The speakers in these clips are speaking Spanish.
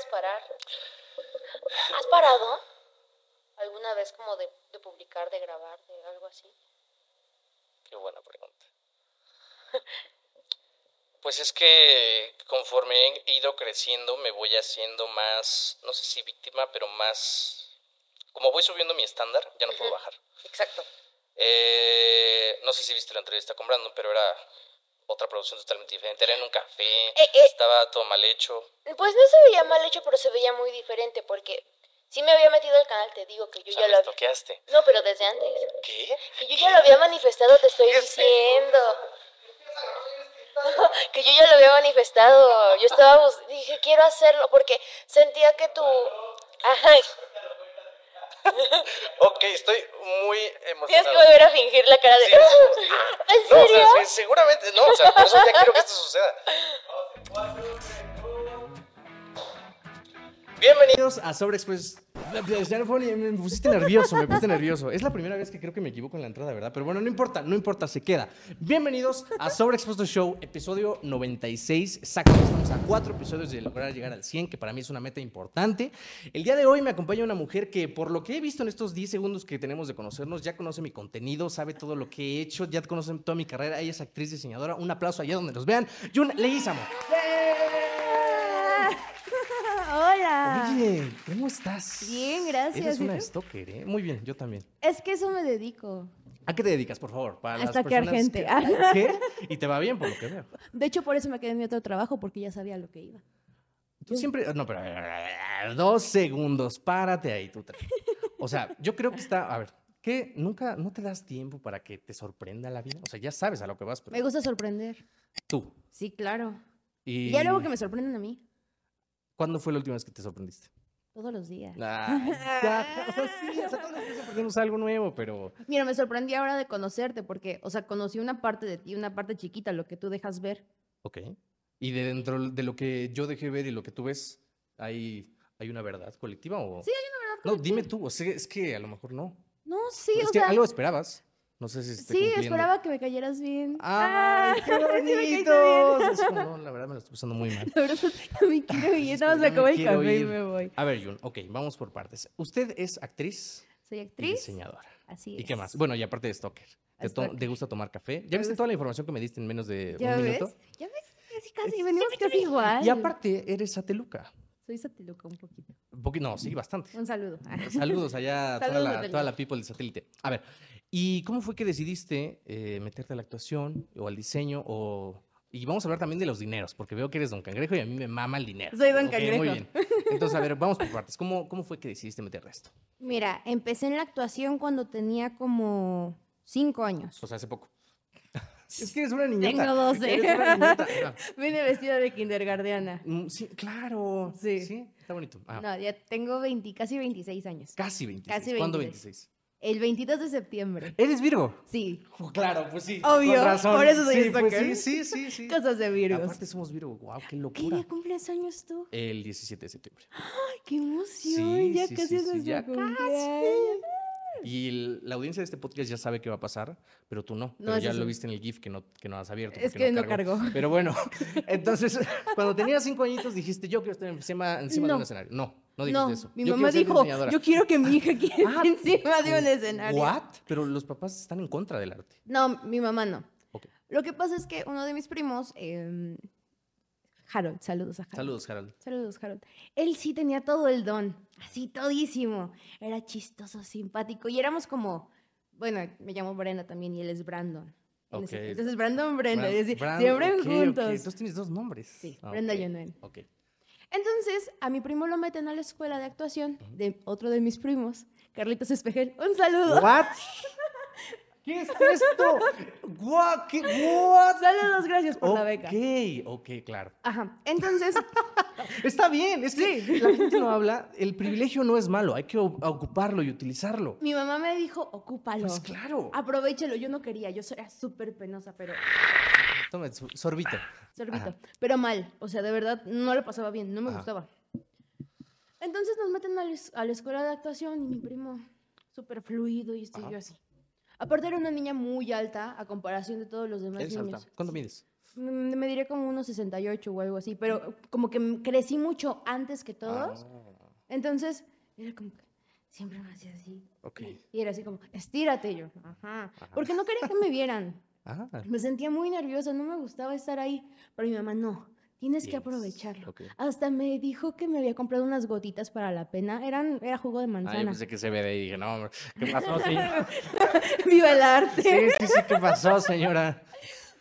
puedes parar. ¿Has parado? ¿Alguna vez como de, de publicar, de grabar, de algo así? Qué buena pregunta. Pues es que conforme he ido creciendo me voy haciendo más, no sé si víctima, pero más... Como voy subiendo mi estándar, ya no puedo bajar. Exacto. Eh, no sé si viste la entrevista con Brandon, pero era otra producción totalmente diferente. Era en un café, Eh, eh. estaba todo mal hecho. Pues no se veía mal hecho, pero se veía muy diferente porque sí me había metido al canal, te digo que yo O sea, ya lo había... No, pero desde antes. ¿Qué? Que yo ya lo había manifestado, te estoy ¿Qué es diciendo. que yo ya lo había manifestado. Yo estaba, dije, quiero hacerlo porque sentía que tú... Ajá, Ok, estoy muy tienes emocionado. que volver a fingir la cara de... Sí, sí, sí. ¿En No, o sea, sí, seguramente, no, o sea, por eso ya quiero que esto suceda. Bienvenidos. Bienvenidos a Sobreexpress. Me pusiste nervioso, me pusiste nervioso. Es la primera vez que creo que me equivoco en la entrada, ¿verdad? Pero bueno, no importa, no importa, se queda. Bienvenidos a Sobreexpuesto Show, episodio 96. Exactamente, estamos a cuatro episodios de lograr llegar al 100, que para mí es una meta importante. El día de hoy me acompaña una mujer que, por lo que he visto en estos 10 segundos que tenemos de conocernos, ya conoce mi contenido, sabe todo lo que he hecho, ya conoce toda mi carrera. Ella es actriz diseñadora. Un aplauso allá donde nos vean. Jun Leguizamo. Hola. Oye, ¿cómo estás? Bien, gracias. Eres ¿Y una stalker, ¿eh? Muy bien, yo también. Es que eso me dedico. ¿A qué te dedicas, por favor? Para A las stalkear personas gente. que- ¿Qué? Y te va bien, por lo que veo. De hecho, por eso me quedé en mi otro trabajo, porque ya sabía lo que iba. Tú siempre... No, pero... Dos segundos, párate ahí, tú. O sea, yo creo que está... A ver, ¿qué? ¿Nunca, no te das tiempo para que te sorprenda la vida? O sea, ya sabes a lo que vas, pero Me gusta sorprender. tú. Sí, claro. Y... Y ya luego que me sorprenden a mí. ¿Cuándo fue la última vez que te sorprendiste? Todos los días. Ay, ya, o sea, sí, o sea, todos los días aprendemos algo nuevo, pero... Mira, me sorprendí ahora de conocerte, porque, o sea, conocí una parte de ti, una parte chiquita, lo que tú dejas ver. Ok. Y de dentro de lo que yo dejé ver y lo que tú ves, ¿hay, hay una verdad colectiva o...? Sí, hay una verdad No, dime tú, o sea, es que a lo mejor no. No, sí, es o que sea. algo esperabas. No sé si esté Sí, cumpliendo. esperaba que me cayeras bien. ¡Ay, qué bonito! no, la verdad me lo estoy pasando muy mal. La verdad, ya me quiero ir. Nada más me Ya acabo el café y me voy. A ver, Jun, ok, vamos por partes. Usted es actriz Soy y actriz. diseñadora. Así ¿Y es. qué más? Bueno, y aparte de stalker. ¿Te, to- Stalker. te gusta tomar café? Me ¿Ya viste gusta. toda la información que me diste en menos de ¿Ya un ves? minuto? ¿Ya ves? Casi, casi. Venimos casi igual. Y aparte, eres sateluca. Soy sateluca un poquito. Un poquito, no, sí, bastante. Un saludo. Saludos allá a toda, la, toda la people del satélite. A ver, ¿y cómo fue que decidiste eh, meterte a la actuación o al diseño o... Y vamos a hablar también de los dineros, porque veo que eres Don Cangrejo y a mí me mama el dinero. Soy Don Cangrejo. Muy bien. Entonces, a ver, vamos por partes. ¿Cómo, cómo fue que decidiste meterte a esto? Mira, empecé en la actuación cuando tenía como cinco años. O sea, hace poco. Es que eres una niñota. Tengo 12. Eres una niñota. Ah, Vine vestida de kindergardiana. mm, sí, claro. Sí. Sí, está bonito. Ah, No, ya tengo 20, casi 26 años. Casi 26. Casi ¿Cuándo 26. 26? El 22 de septiembre. ¿Eres Virgo? Sí, Oh, claro, pues sí. Obvio, con razón. por eso soy sí, pues sí, sí, sí, sí. cosas de Virgos. Aparte somos Virgo. Wow, qué ¿Qué locura. día cumples años tú? El 17 de septiembre. ¡Ay, qué emoción! Sí, ya sí, casi sí, es sí, nuestro ya casi. cumpleaños. Y el- la audiencia de este podcast ya sabe qué va a pasar, pero tú no. No, pero ya eso lo viste en el GIF que no, que no has abierto. Es que no cargó. Pero bueno, entonces, cuando tenías cinco añitos dijiste, yo quiero estar encima, encima de No. un escenario. No, no dijiste No, eso. mi Yo mamá dijo, yo quiero que mi hija quede Ah, encima de un escenario. ¿What? Pero los papás están en contra del arte. No, mi mamá no. Ok. Lo que pasa es que uno de mis primos, eh, Harold, saludos a Harold. Saludos, Harold. Saludos, Harold. Él sí tenía todo el don, así todísimo. Era chistoso, simpático. Y éramos como, bueno, me llamo Brenda también y él es Brandon. En ese- Ok. Entonces, Brandon, Brenda. Bran- y así, Bran- siempre ok, ok. juntos. Entonces tienes dos nombres. Sí, Ah, Brenda y Anuel. Ok. Entonces, a mi primo lo meten a la escuela de actuación de otro de mis primos, Carlitos Espejel. Un saludo. ¿What? ¿Qué es esto? What? ¿Qué? What? Saludos, gracias por la beca. Ok, ok, claro. Ajá. Entonces, Está bien, es que la gente no habla, el privilegio no es malo, hay que ocuparlo y utilizarlo. mi mamá me dijo, ocúpalo. Pues claro. Aprovechalo. Yo no quería, yo era súper penosa, pero Toma, sorbito. sorbito. Ajá. Pero mal. O sea, de verdad, no lo pasaba bien, no me Ajá. gustaba. Entonces nos meten a la, es- a la escuela de actuación y mi primo, súper fluido, y estoy Ajá. yo así. Aparte era una niña muy alta a comparación de todos los demás Eres niños. alta. ¿Cuánto mides? Mm, Me diría como unos 68 o algo así, pero como que crecí mucho antes que todos. Ah, Entonces, era como que siempre me hacía así. ok. Y era así como, estírate yo. Ajá. Porque no quería que me vieran. Ah, Me sentía muy nerviosa, no me gustaba estar ahí. Pero mi mamá, no, tienes que aprovecharlo. Hasta me dijo que me había comprado unas gotitas para la pena. Eran, era jugo de Ah, yo manzana. pensé que se ve de ahí. Dije, no, ¿qué pasó, señora? ¡Viva el arte! Sí, sí, sí, ¿qué pasó, señora?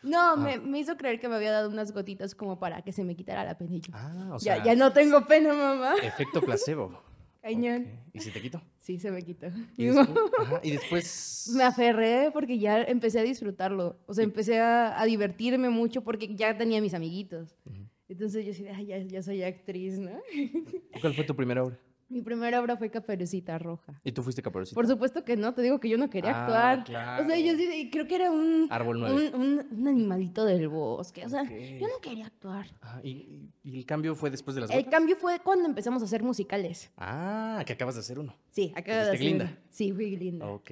No, me, me hizo creer que me había dado unas gotitas como para que se me quitara la pena. Y yo, Ah, o sea, ya, ya no tengo pena, mamá. efecto placebo. Cañón. ¿Y si te quito? Sí, se me quitó. ¿Y después? Ajá, y después... Me aferré porque ya empecé a disfrutarlo. O sea, empecé a, a divertirme mucho porque ya tenía mis amiguitos. Entonces yo decía, "Ay, ya, ya soy actriz, ¿no? ¿Cuál fue tu primera obra? Mi primera obra fue Caperucita Roja. ¿Y tú fuiste caperucita? Por supuesto que no, te digo que yo no quería Ah, actuar. claro. O sea, yo sí- creo que era un, Árbol un, un- un animalito del bosque. O sea, yo no quería actuar. Ah, ¿y, el cambio fue después de las El gotas? cambio fue cuando empezamos a hacer musicales. Ah, que acabas de hacer uno. Sí, acá de ¿Fuiste hacer. Glinda? Sí, fui linda. Ok.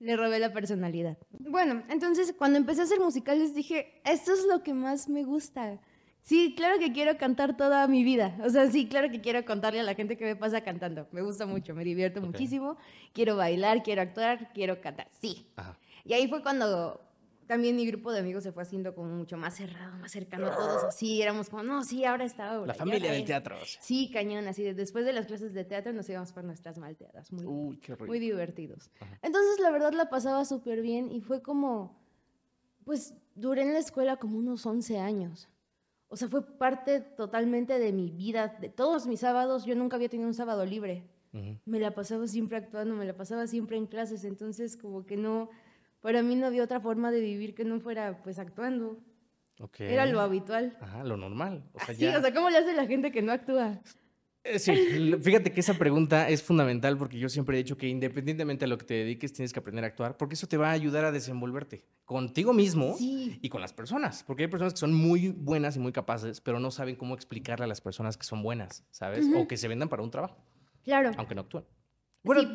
Le robé la personalidad. Bueno, entonces cuando empecé a hacer musicales dije, esto es lo que más me gusta. Sí, claro que quiero cantar toda mi vida. O sea, sí, claro que quiero contarle a la gente que me pasa cantando. Me gusta mucho, me divierto muchísimo. Quiero bailar, quiero actuar, quiero cantar. Sí. Ajá. Y ahí fue cuando también mi grupo de amigos se fue haciendo como mucho más cerrado, más cercano a todos. Así éramos como, no, sí, ahora está obra. La familia ahora del es". teatro. o sea. Sí, cañón, así. de- Después de las clases de teatro nos íbamos por nuestras malteadas. Muy, Uy, qué rico. muy divertidos. Ajá. Entonces, la verdad, la pasaba súper bien y fue como, pues, duré en la escuela como unos 11 años. O sea, fue parte totalmente de mi vida, de todos mis sábados. Yo nunca había tenido un sábado libre. Me la pasaba siempre actuando, me la pasaba siempre en clases. Entonces, como que no, para mí no había otra forma de vivir que no fuera, pues, actuando. Ok. Era lo habitual. Ajá, lo normal. O sea, Sí, ya- o sea, ¿cómo le hace la gente que no actúa? Eh, Sí, fíjate que esa pregunta es fundamental porque yo siempre he dicho que independientemente a lo que te dediques tienes que aprender a actuar porque eso te va a ayudar a desenvolverte contigo mismo Sí. y con las personas. Porque hay personas que son muy buenas y muy capaces, pero no saben cómo explicarle a las personas que son buenas, ¿sabes? O que se vendan para un trabajo, Claro. aunque no actúan. Bueno, Sí.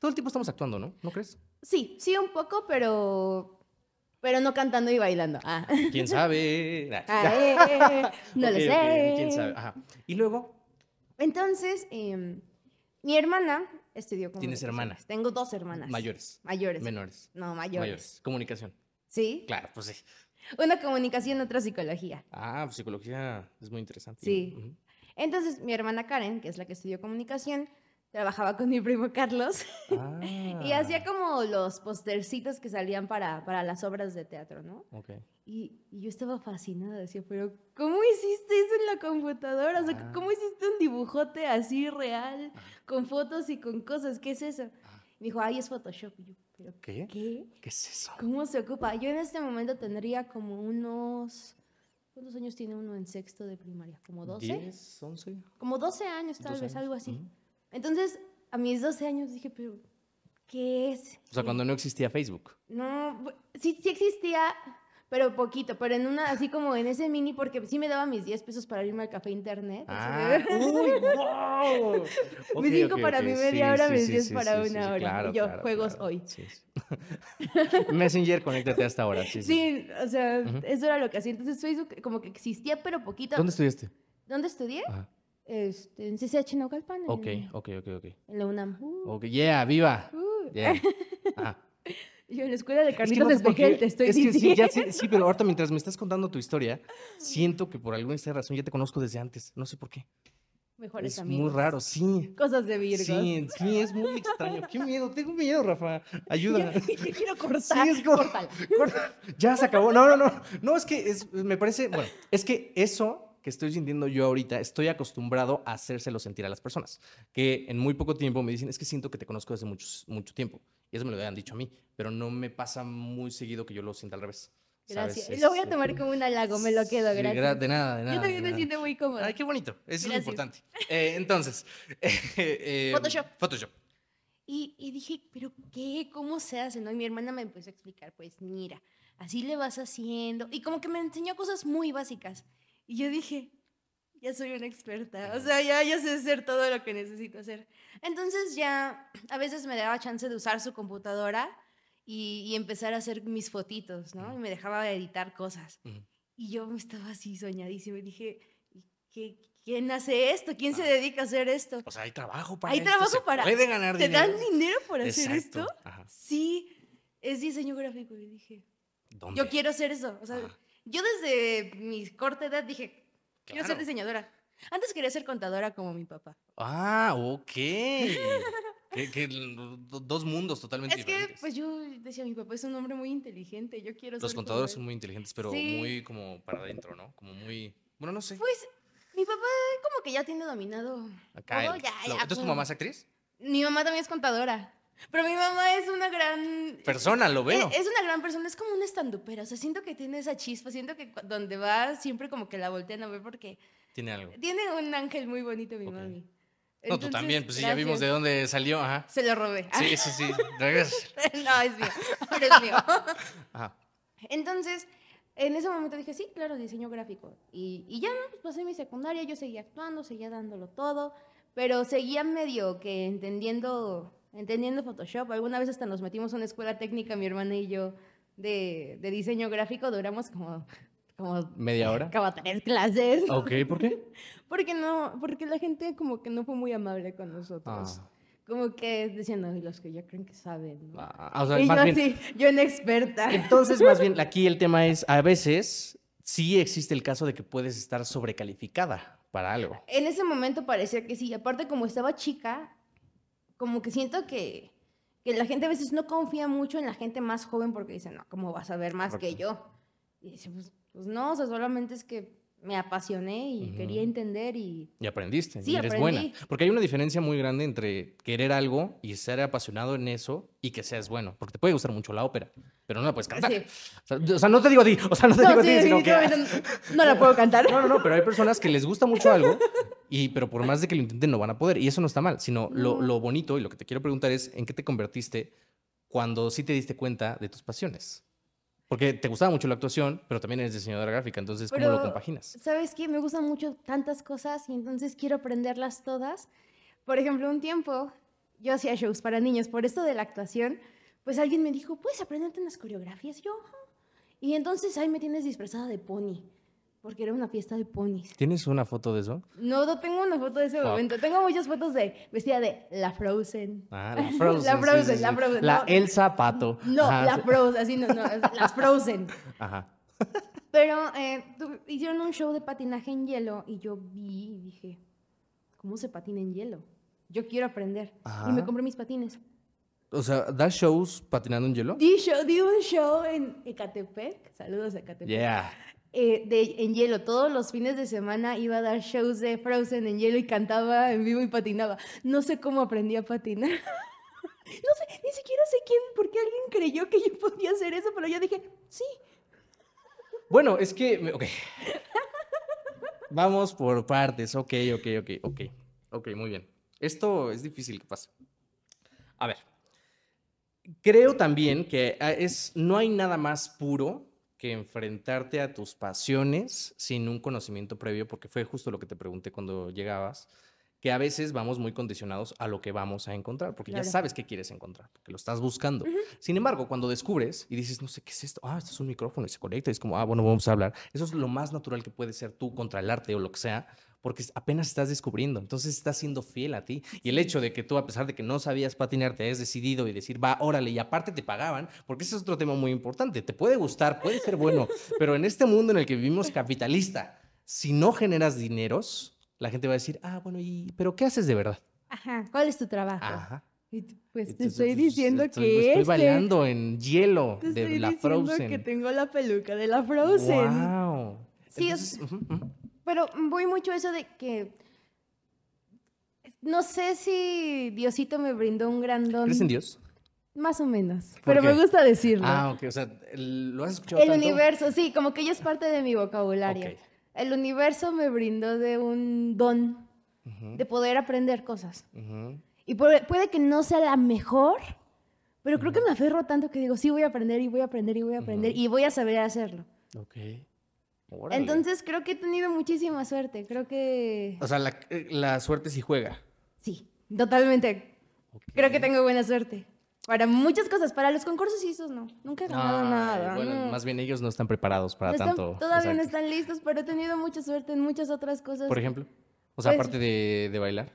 todo el tiempo estamos actuando, ¿no? ¿No crees? Sí, sí, un poco, pero. Pero no cantando y bailando. Ah. ¿Quién sabe? Ah, eh, eh, no Ok, lo sé. ¿Quién sabe? Ajá. Y luego, Entonces, em, mi hermana estudió ¿Tienes comunicaciones. hermanas? Tengo dos hermanas. mayores, Mayores. menores, No, mayores. mayores. Comunicación. Sí. Claro, pues sí. Una comunicación, otra psicología. Ah, pues psicología es muy interesante. Sí. Entonces, mi hermana Karen, que es la que estudió comunicación, trabajaba con mi primo Carlos Ah. y hacía como los postercitos que salían para, para las obras de teatro, ¿no? Ok. Y, y yo estaba fascinada, decía, pero ¿cómo hiciste eso en la computadora? O sea, Ah. ¿cómo hiciste un dibujote así real, con fotos y con cosas? ¿Qué es eso? Me dijo, ay, es Photoshop. Y yo, ¿pero ¿Qué? qué? ¿Qué es eso? ¿Cómo se ocupa? Yo en este momento tendría como unos... ¿Cuántos años tiene uno en sexto de primaria? ¿Como 12? ¿10, 11? Como 12 años tal 12 vez, años, algo así. Entonces, a mis 12 años dije, pero ¿qué es? O sea, cuando no existía Facebook. No, sí, sí existía, pero poquito, pero en una, así como en ese mini, porque sí me daba mis 10 pesos para irme al café internet. Ah, uy, wow. Mis cinco para mi media hora, mis diez para una hora. claro, Y yo, claro, juegos claro. hoy. Messenger, conéctate hasta ahora. Sí, o sea, eso era lo que hacía. Entonces Facebook como que existía, pero poquito. ¿Dónde estudiaste? ¿Dónde estudié? Ajá. Este, en CCH Naucalpan. en- Ok, ok, ok, ok. En la UNAM. Uh, Ok, yeah, viva. uh. Yeah. Ajá. Yo en la escuela de Es que Carlitos no Espejel, qué, te estoy es que sí, ya sí, pero ahorita mientras me estás contando tu historia, siento que por alguna razón ya te conozco desde antes. No sé por qué. Mejores Es amigos. muy raro, sí. Cosas de Virgos. Sí, sí, es muy extraño. Qué miedo, tengo miedo, Rafa. Ayuda. Yo quiero cortar. Sí, es como-. Corta. Ya se acabó. No, no, no. No, es que es- me parece. Bueno, es que eso que estoy sintiendo yo ahorita, estoy acostumbrado a hacérselo sentir a las personas. Que en muy poco tiempo me dicen, es que siento que te conozco desde muchos, mucho tiempo. Y eso me lo habían dicho a mí. Pero no me pasa muy seguido que yo lo sienta al revés. Gracias. Lo voy a tomar como un halago, me lo quedo, Sí, gra- gracias. De nada, de nada. Yo también me nada. siento muy cómoda. Ay, qué bonito. Eso es lo Gracias. importante. Eh, entonces. eh, Photoshop. Photoshop. Y, y dije, ¿pero qué? ¿Cómo se hace? ¿no? Y mi hermana me empezó a explicar, pues mira, así le vas haciendo. Y como que me enseñó cosas muy básicas. Y yo dije, ya soy una experta. O sea, ya, ya sé hacer todo lo que necesito hacer. Entonces ya a veces me daba chance de usar su computadora y, y empezar a hacer mis fotitos, ¿no? Y me dejaba editar cosas. Y yo estaba así soñadísima y dije, ¿qué, ¿quién hace esto? ¿Quién se dedica a hacer esto? O sea, hay trabajo para Hay esto, trabajo se para- Puede ganar ¿Te dinero. dan dinero por hacer Exacto, esto? ajá. Sí, es diseño gráfico. Y dije, ¿Dónde? yo quiero hacer eso. O sea, Ajá. Yo desde mi corta edad dije, quiero ser diseñadora. Antes quería ser contadora como mi papá. Ah, ok. que, que dos mundos totalmente Es que, diferentes. pues yo decía, mi papá es un hombre muy inteligente, yo quiero Los ser contadores él". son muy inteligentes, pero Sí. muy como para adentro, ¿no? Como muy. Bueno, no sé. Pues mi papá como que ya tiene dominado Acá todo, el ya, flow. ya, Entonces, ¿tu mamá es actriz? Mi mamá también es contadora. Pero mi mamá es una gran... Persona, lo veo. Es, es una gran persona, es como una estandupera. O sea, siento que tiene esa chispa, siento que donde va siempre como que la voltean a ver porque Tiene algo. tiene un ángel muy bonito mi Ok. mami. No, tú también, pues sí, ya vimos de dónde salió, ajá. Se lo robé. Sí, sí, sí. Regresa. no, es mío. Ahora es mío. Ajá. Entonces, en ese momento dije, sí, claro, diseño gráfico. Y, y ya, ¿no? Pues pasé mi secundaria, yo seguía actuando, seguía dándolo todo, pero seguía medio que entendiendo, entendiendo Photoshop. Alguna vez hasta nos metimos a una escuela técnica, mi hermana y yo, de, de diseño gráfico. Duramos como, como, ¿Media hora? como tres clases. Ok, ¿por qué? Porque no, porque la gente como que no fue muy amable con nosotros. Ah. Como que y los que ya creen que saben, ¿no? Ah, o sea, y yo bien. así, yo inexperta. Entonces, más bien, aquí el tema es, a veces sí existe el caso de que puedes estar sobrecalificada para algo. En ese momento parecía que sí. Aparte, como estaba chica, como que siento que, que la gente a veces no confía mucho en la gente más joven porque dicen, no, ¿cómo vas a ver más que Correcto. yo? Y dice, pues, pues no, o sea, solamente es que me apasioné y Ujú. quería entender y... Y aprendiste, Sí, y eres buena. aprendí. Porque hay una diferencia muy grande entre querer algo y ser apasionado en eso y que seas bueno. Porque te puede gustar mucho la ópera, pero no la puedes cantar. Sí. O, sea, o sea, no te digo a ti, o sea, no te No, digo sí, a ti, sino que... no la puedo cantar. No, no, no, pero hay personas que les gusta mucho algo, y, pero por más de que lo intenten no van a poder. Y eso no está mal, sino lo, lo bonito y lo que te quiero preguntar es en qué te convertiste cuando sí te diste cuenta de tus pasiones. Porque te gustaba mucho la actuación, pero también eres diseñadora gráfica, entonces ¿cómo lo Pero, compaginas? ¿Sabes qué? Me gustan mucho tantas cosas y entonces quiero aprenderlas todas. Por ejemplo, un tiempo yo hacía shows para niños. Por esto de la actuación, pues alguien me dijo, ¿puedes aprenderte unas coreografías? Y yo. Y entonces ahí me tienes disfrazada de pony, porque era una fiesta de ponis. ¿Tienes una foto de eso? No, no tengo una foto de ese Fuck. momento. Tengo muchas fotos de vestida de la Frozen. Ah, la Frozen. La Frozen, sí, sí. la Frozen, La no. Elsa Pato. No, Ajá, la. Frozen, así no, no, las Frozen. Ajá. Pero eh, hicieron un show de patinaje en hielo y yo vi y dije, ¿cómo se patina en hielo? Yo quiero aprender. Y me Ajá. compré mis patines. O sea, ¿das shows patinando en hielo? Di, show- di un show en Ecatepec, saludos a Ecatepec, Yeah. Eh, de, en hielo. Todos los fines de semana iba a dar shows de Frozen en hielo y cantaba en vivo y patinaba. No sé cómo aprendí a patinar. No sé, ni siquiera sé quién, por qué alguien creyó que yo podía hacer eso, pero yo dije, sí. Bueno, es que. Ok. Vamos por partes. Ok, ok, ok, ok. Ok, muy bien. Esto es difícil que pase. A ver. Creo también que ah, es, no hay nada más puro que enfrentarte a tus pasiones sin un conocimiento previo, porque fue justo lo que te pregunté cuando llegabas, que a veces vamos muy condicionados a lo que vamos a encontrar, porque ya sabes qué quieres encontrar, porque lo estás buscando. Sin embargo, cuando descubres y dices, no sé qué es esto, ah, esto es un micrófono y se conecta, y es como, ah, bueno, vamos a hablar. Eso es lo más natural que puede ser tú contra el arte o lo que sea, porque apenas estás descubriendo, entonces estás siendo fiel a ti. Y el hecho de que tú, a pesar de que no sabías patinar, te hayas decidido y decir, va, órale, y aparte te pagaban, porque ese es otro tema muy importante, te puede gustar, puede ser bueno, pero en este mundo en el que vivimos capitalista, si no generas dineros, la gente va a decir, ah, bueno, ¿y pero qué haces de verdad? Ajá, ¿cuál es tu trabajo? Ajá. Pues te estoy diciendo estoy- que Estoy este- bailando en hielo Te de estoy la diciendo Frozen. que tengo la peluca de la Frozen. Wow. Sí, es- Entonces, ujú, ujú. Pero voy mucho a eso de que no sé si Diosito me brindó un gran don. ¿Crees en Dios? Más o menos. ¿Por Pero me gusta decirlo. Ah, ok. O sea, ¿lo has escuchado El tanto? universo, sí, como que ella es parte de mi vocabulario. Ok. El universo me brindó de un don de poder aprender cosas. ujú. Y puede, que no sea la mejor, pero creo que me aferro tanto que digo, sí, voy a aprender y voy a aprender y voy a aprender y voy a saber hacerlo. Ok. Órale. Entonces creo que he tenido muchísima suerte. Creo que O sea, la, eh, la suerte sí juega. sí, totalmente. Creo que tengo buena suerte. Para muchas cosas, para los concursos y esos no. Nunca he ganado Ay, nada. bueno, no. más bien ellos no están preparados para No están- tanto. todavía no están listos, pero he tenido mucha suerte en muchas otras cosas. Por ejemplo. O sea, Pues- aparte de, de bailar.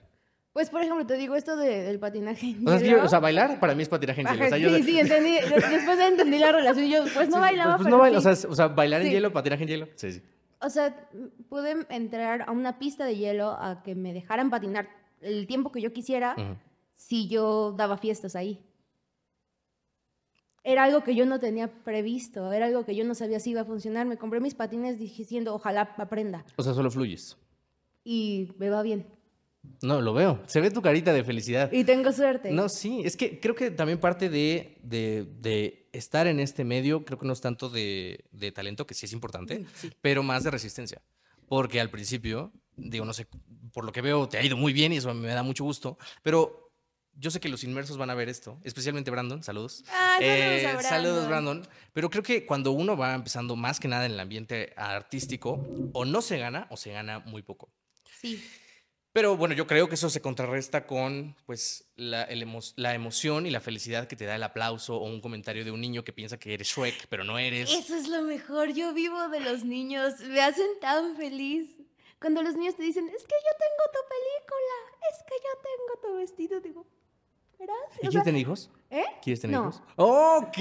Pues, por ejemplo, te digo esto de- del patinaje. O sea, es que yo- hielo. o sea, bailar para mí es patinaje en hielo. O Ajá, sea, yo sí, de- sí, entendí. de- Después entendí la relación. y Yo, pues no Sí, bailaba, pues, pero no baila, sí. o, sea, o sea, bailar en Sí. hielo, patinaje en hielo. Sí, sí. O sea, pude entrar a una pista de hielo a que me dejaran patinar el tiempo que yo quisiera si yo daba fiestas ahí. Era algo que yo no tenía previsto, era algo que yo no sabía si iba a funcionar. Me compré mis patines diciendo, ojalá aprenda O sea, solo fluyes. y me va bien. No, lo veo. Se ve tu carita de felicidad. Y tengo suerte. No, sí, es que creo que también parte de, de- de estar en este medio, creo que no es tanto de, de talento, que sí es importante, Mm, sí. pero más de resistencia. Porque al principio, digo, no sé, por lo que veo, te ha ido muy bien y eso me da mucho gusto, pero yo sé que los inmersos van a ver esto, especialmente Brandon, saludos. Ay, saludos Eh, a saludos, Brandon. Brandon. Pero creo que cuando uno va empezando más que nada en el ambiente artístico, o no se gana o se gana muy poco. Sí. Pero bueno, yo creo que eso se contrarresta con pues la, la emoción y la felicidad que te da el aplauso o un comentario de un niño que piensa que eres Shrek, pero no eres. Eso es lo mejor. Yo vivo de los niños. Me hacen tan feliz. Cuando los niños te dicen, es que yo tengo tu película, es que yo tengo tu vestido, digo, ¿verdad? ¿Y O quieres sea, tener hijos? ¿Eh? ¿Quieres tener No. hijos? ¡Ok!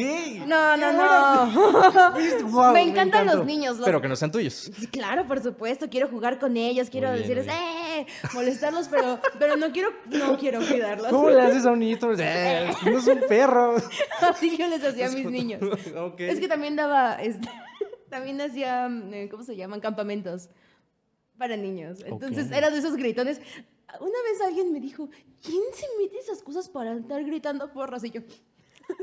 No, no, no. Guau, me encantan los niños. los- Pero que no sean tuyos. Sí, Claro, por supuesto, quiero jugar con ellos, quiero bien, decirles, muy ¡eh! Molestarlos, pero, pero no quiero, no quiero cuidarlos. ¿Cómo le haces a un niñito? Eh, no es un perro. Así yo les hacía a mis niños. Es que también daba, este, también hacía, eh, ¿cómo se llaman? Campamentos para niños. Entonces era de esos gritones. Una vez alguien me dijo, ¿quién se mete esas cosas para estar gritando porras? Y yo,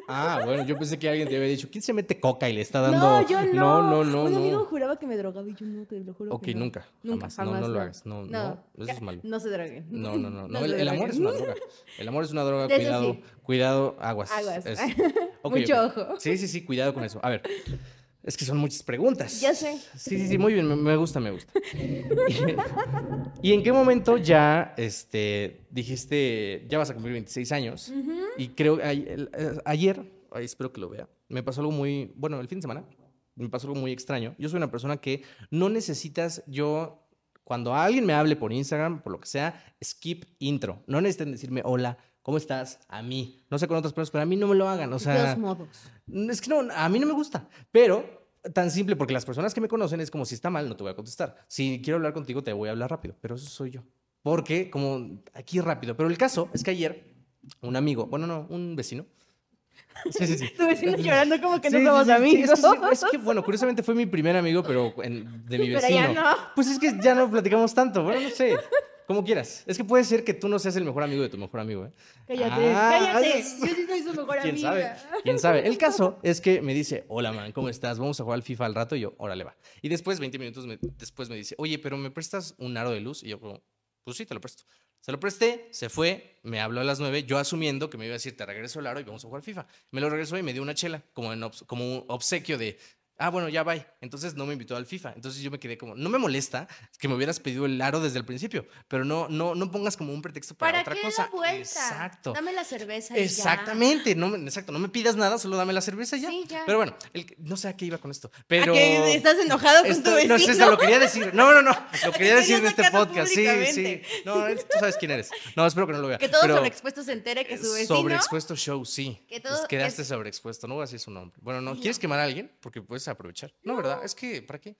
Ah, bueno, yo pensé que alguien te había dicho, ¿quién se mete coca y le está dando? no, yo no. No, no, no. Un no. amigo juraba que me drogaba y yo no, te lo juro Ok, que no. nunca, Nunca, jamás. No, jamás. no lo hagas. No, no, eso es malo. No se droguen. No, no, no. el, el amor es una droga. El amor es una droga. Eso Cuidado, sí. cuidado, aguas. Aguas. Es- Mucho ojo. Sí, sí, sí, cuidado con eso. A ver, es que son muchas preguntas. Ya sé. Sí, sí, sí, muy bien, me, gusta, me gusta. ¿Y en qué momento ya este, dijiste, ya vas a cumplir 26 años? Y creo, que ayer, ay, espero que lo vea, me pasó algo muy, bueno, el fin de semana, me pasó algo muy extraño. Yo soy una persona que no necesitas, yo, cuando alguien me hable por Instagram, por lo que sea, skip intro. No necesitan decirme, hola, ¿cómo estás? A mí. No sé con otras personas, pero a mí no me lo hagan. O De sea, todos modos. es que no, a mí no me gusta, pero tan simple porque las personas que me conocen es como si está mal, no te voy a contestar. Si quiero hablar contigo, te voy a hablar rápido, pero eso soy yo. Porque como aquí rápido, pero el caso es que ayer un amigo, bueno, no, un vecino. Sí, sí, sí. Tu vecino llorando como que no somos amigos. Es que, es que, bueno, curiosamente fue mi primer amigo, pero en- de mi Pero vecino. ya no. Pues es que ya no platicamos tanto. Bueno, no sé. Como quieras. Es que puede ser que tú no seas el mejor amigo de tu mejor amigo, ¿eh? Cállate, Ah, cállate. Yo sí soy su mejor ¿Quién amiga. sabe? ¿Quién sabe? El caso es que me dice, hola, man, ¿cómo estás? Vamos a jugar al FIFA al rato. Y yo, órale, va. Y después, 20 minutos me- después me dice, oye, pero ¿me prestas un aro de luz? Y yo, como, pues sí, te lo presto. Se lo presté, se fue, me habló a las 9, yo asumiendo que me iba a decir, te regreso el aro y vamos a jugar FIFA. Me lo regresó y me dio una chela, como, en obs- como un obsequio de, ah, bueno, ya bye. Entonces no me invitó al FIFA. Entonces yo me quedé como, no me molesta que me hubieras pedido el aro desde el principio, pero no, no, no pongas como un pretexto para, ¿Para otra qué cosa. la vuelta? Exacto. Dame la cerveza y ya. Exactamente, no me, exacto, no me pidas nada, solo dame la cerveza y ya. Sí, ya. Pero bueno, el- no sé a qué iba con esto, ¿A pero... que estás enojado con Esto- tu vecino? no sé, eso lo quería decir. No, no, no, lo quería decir en este podcast. Sí, sí. No, es- tú sabes quién eres. No, espero que no lo vea. Que todo pero, sobreexpuesto se entere que su vecino... Sobreexpuesto show, sí. Que Pues todo quedaste es- sobreexpuesto, no voy a decir su nombre. Bueno, no, ¿quieres quemar a alguien? Porque puedes aprovechar. No, ¿verdad? Es que, ¿para qué?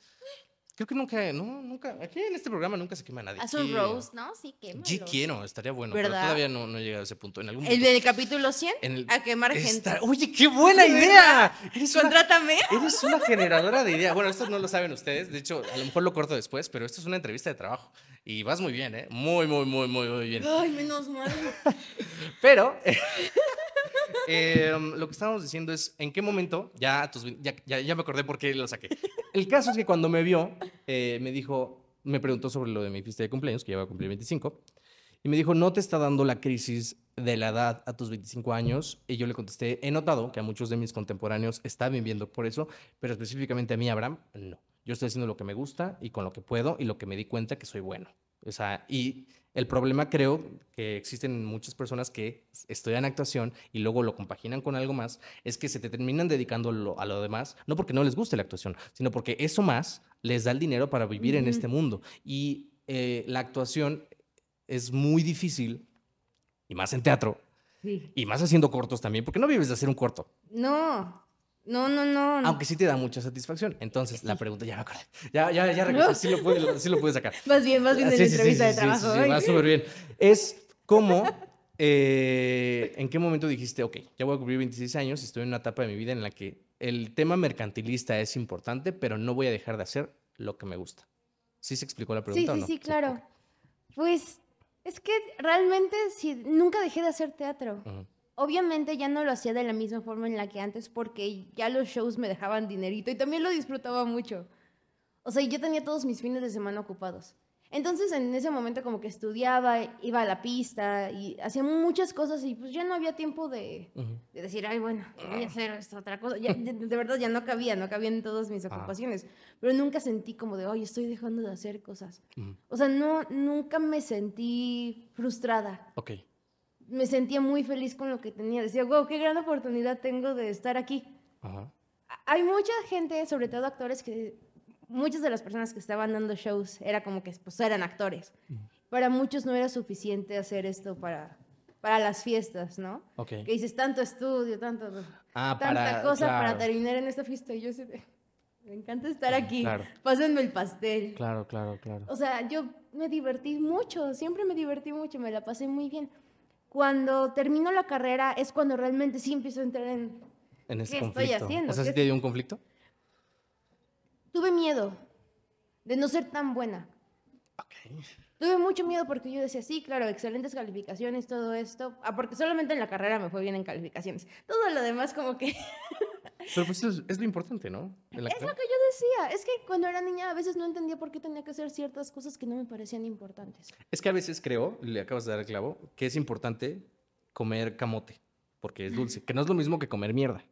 Creo que nunca, no, nunca, aquí en este programa nunca se quema a nadie. Haz un roast, ¿no? Sí, quémalo. Sí quiero, estaría bueno, ¿Verdad? pero todavía no, no he llegado a ese punto. En algún El del capítulo 100, En el- a quemar gente. Está- Oye, qué buena idea. Eres una, Contrátame. eres una generadora de ideas. Bueno, esto no lo saben ustedes. De hecho, a lo mejor lo corto después, pero esto es una entrevista de trabajo. Y vas muy bien, ¿eh? Muy, muy, muy, muy, muy bien. Ay, menos mal. Pero eh, lo que estábamos diciendo es, ¿en qué momento? Ya, ya, me acordé por qué lo saqué. El caso es que cuando me vio, eh, me dijo, me preguntó sobre lo de mi fiesta de cumpleaños, que ya va a cumplir 25, y me dijo, ¿no te está dando la crisis de la edad a tus 25 años? Y yo le contesté, he notado que a muchos de mis contemporáneos están viviendo por eso, pero específicamente a mí, Abraham, no. Yo estoy haciendo lo que me gusta y con lo que puedo y lo que me di cuenta que soy bueno. O sea, y el problema creo que existen muchas personas que estudian actuación y luego lo compaginan con algo más, es que se te terminan dedicando lo- a lo demás, no porque no les guste la actuación, sino porque eso más les da el dinero para vivir en este mundo. Y eh, la actuación es muy difícil, y más en teatro, Sí. y más haciendo cortos también, porque no vives de hacer un corto, No, no, no, no. aunque sí te da mucha satisfacción. Entonces, la pregunta, ya me acordé, ya, ya, ya regresé, sí lo puedes sí lo puedes sacar. Vas bien, vas bien de sí, la sí, sí, entrevista sí, de sí, trabajo. sí, sí, va súper bien. Es como, eh, ¿en qué momento dijiste, ok, ya voy a cumplir 26 años y estoy en una etapa de mi vida en la que el tema mercantilista es importante, pero no voy a dejar de hacer lo que me gusta? ¿Sí se explicó la Sí, pregunta o sí, no? sí, claro. Pues es que realmente sí, nunca dejé de hacer teatro. Ujú. Obviamente ya no lo hacía de la misma forma en la que antes porque ya los shows me dejaban dinerito y también lo disfrutaba mucho. O sea, yo tenía todos mis fines de semana ocupados. Entonces en ese momento como que estudiaba, iba a la pista y hacía muchas cosas y pues ya no había tiempo de, Ujú. de decir, ay, bueno, voy a hacer esta otra cosa. Ya, de, de verdad ya no cabía, no cabía en todas mis Ah. ocupaciones. Pero nunca sentí como de, ay, estoy dejando de hacer cosas. Ujú. O sea, no, nunca me sentí frustrada. Ok. Me sentía muy feliz con lo que tenía. Decía, wow, qué gran oportunidad tengo de estar aquí. Ajá. Hay mucha gente, sobre todo actores, que muchas de las personas que estaban dando shows era como que pues, eran actores. Para muchos no era suficiente hacer esto para, para las fiestas, ¿no? Ok. Que dices tanto estudio, tanto, Ah, tanta para- cosa para claro. terminar en esta fiesta. Y yo de, me encanta estar aquí. claro. Pásenme el pastel. Claro, claro, claro. O sea, yo me divertí mucho, siempre me divertí mucho, me la pasé muy bien. Cuando termino la carrera es cuando realmente sí empiezo a entrar en... En ese ¿qué estoy haciendo? O sea, ¿Qué ¿sí te dio un conflicto? Tuve miedo de no ser tan buena. Tuve mucho miedo porque yo decía, sí, claro, excelentes calificaciones, todo esto. Ah, porque solamente en la carrera me fue bien en calificaciones. Todo lo demás como que... Pero pues es, es lo importante, ¿no? Es lo que yo decía. Es que cuando era niña a veces no entendía por qué tenía que hacer ciertas cosas que no me parecían importantes. Es que a veces creo, le acabas de dar el clavo, que es importante comer camote, porque es dulce, que no es lo mismo que comer mierda.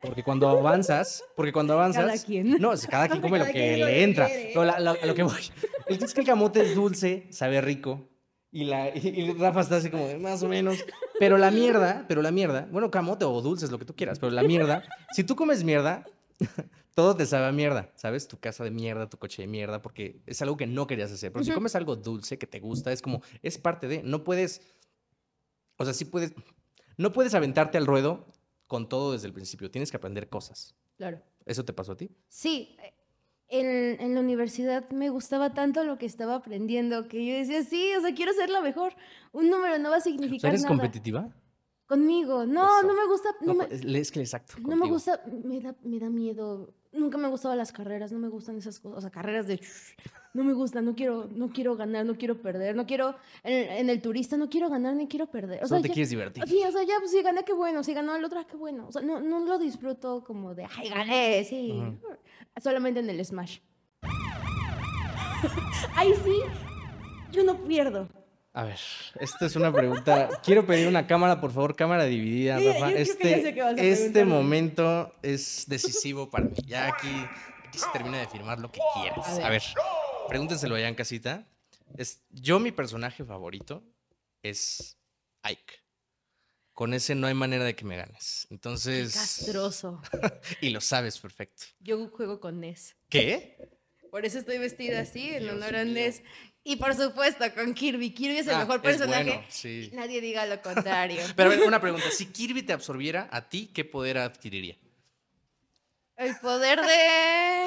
Porque cuando avanzas, porque cuando avanzas... Cada quien. No, es- cada quien come lo Cada que quien lo le que entra. quiere. Pero la- la- a lo que voy. El es que el camote es dulce, sabe rico. Y, la, y, y Rafa está así como, más o menos. Pero la mierda, pero la mierda, bueno, camote o dulces, lo que tú quieras, pero la mierda, si tú comes mierda, todo te sabe a mierda, ¿sabes? Tu casa de mierda, tu coche de mierda, porque es algo que no querías hacer. Pero si Ujú. comes algo dulce que te gusta, es como, es parte de, no puedes, o sea, sí puedes, no puedes aventarte al ruedo con todo desde el principio, tienes que aprender cosas. Claro. ¿Eso te pasó a ti? Sí, en, en la universidad me gustaba tanto lo que estaba aprendiendo que yo decía, sí, o sea, quiero ser la mejor. Un número no va a significar ¿Eres nada. competitiva? Conmigo. No, Eso. no me gusta. No, No, me, es que exacto. no me gusta, me da, me da miedo. Nunca me han gustado las carreras, no me gustan esas cosas. O sea, carreras de. No me gustan, no quiero, no quiero ganar, no quiero perder, no quiero. En, en el turista no quiero ganar ni quiero perder. O Solo sea, te ya- quieres divertir. Sí, o sea, ya, pues si gané, qué bueno. Si ganó el otro, ah, qué bueno. O sea, no, no lo disfruto como de, ay, gané, sí. Solamente en el Smash. Ahí sí, yo no pierdo. A ver, esta es una pregunta. Quiero pedir una cámara, por favor, cámara dividida, Sí, Rafa. Este, este momento es decisivo para mí. Ya aquí, aquí se termina de firmar lo que quieras. A ver. A ver, pregúntenselo allá en casita. Es, yo, mi personaje favorito es Ike. Con ese no hay manera de que me ganes. Entonces. Castroso. Y lo sabes perfecto. Yo juego con Ness. ¿Qué? Por eso estoy vestida así, en honor a. Ness. Y por supuesto, con Kirby. Kirby es el Ah, mejor personaje. bueno, sí. Nadie diga lo contrario. Pero a ver, una pregunta. Si Kirby te absorbiera, ¿a ti qué poder adquiriría? El poder de.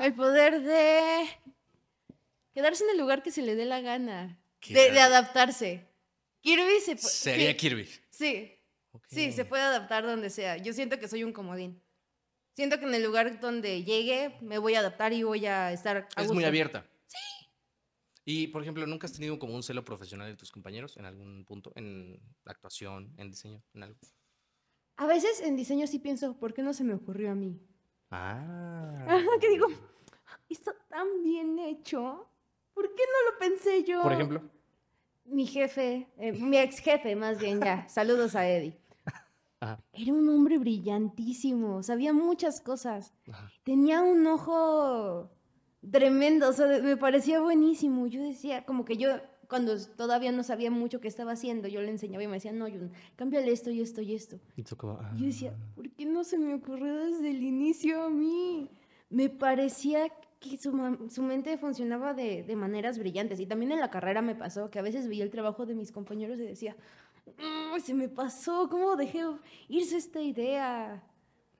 El poder de. Quedarse en el lugar que se le dé la gana. De, adaptarse. Kirby se Sería sí, Kirby. Sí, Ok. sí, se puede adaptar donde sea. Yo siento que soy un comodín. Siento que en el lugar donde llegue me voy a adaptar y voy a estar. a Es muy abierta. Sí. Y, por ejemplo, ¿nunca has tenido como un celo profesional de tus compañeros en algún punto? En actuación, en diseño, en algo. A veces en diseño sí pienso, ¿por qué no se me ocurrió a mí? Ah. Que digo, está tan bien hecho. ¿Por qué no lo pensé yo? Por ejemplo. Mi jefe, eh, mi ex jefe más bien ya, saludos a Eddie. Ajá. Era un hombre brillantísimo, sabía muchas cosas. Ajá. Tenía un ojo tremendo, o sea, me parecía buenísimo. Yo decía, como que yo, cuando todavía no sabía mucho qué estaba haciendo, yo le enseñaba y me decía, no, Jun, cámbiale esto y esto y esto. Y como, ah. Yo decía, ¿por qué no se me ocurrió desde el inicio a mí? Me parecía que su, su mente funcionaba de, de maneras brillantes. Y también en la carrera me pasó que a veces veía el trabajo de mis compañeros y decía, "Mm, se me pasó, ¿cómo dejé irse esta idea?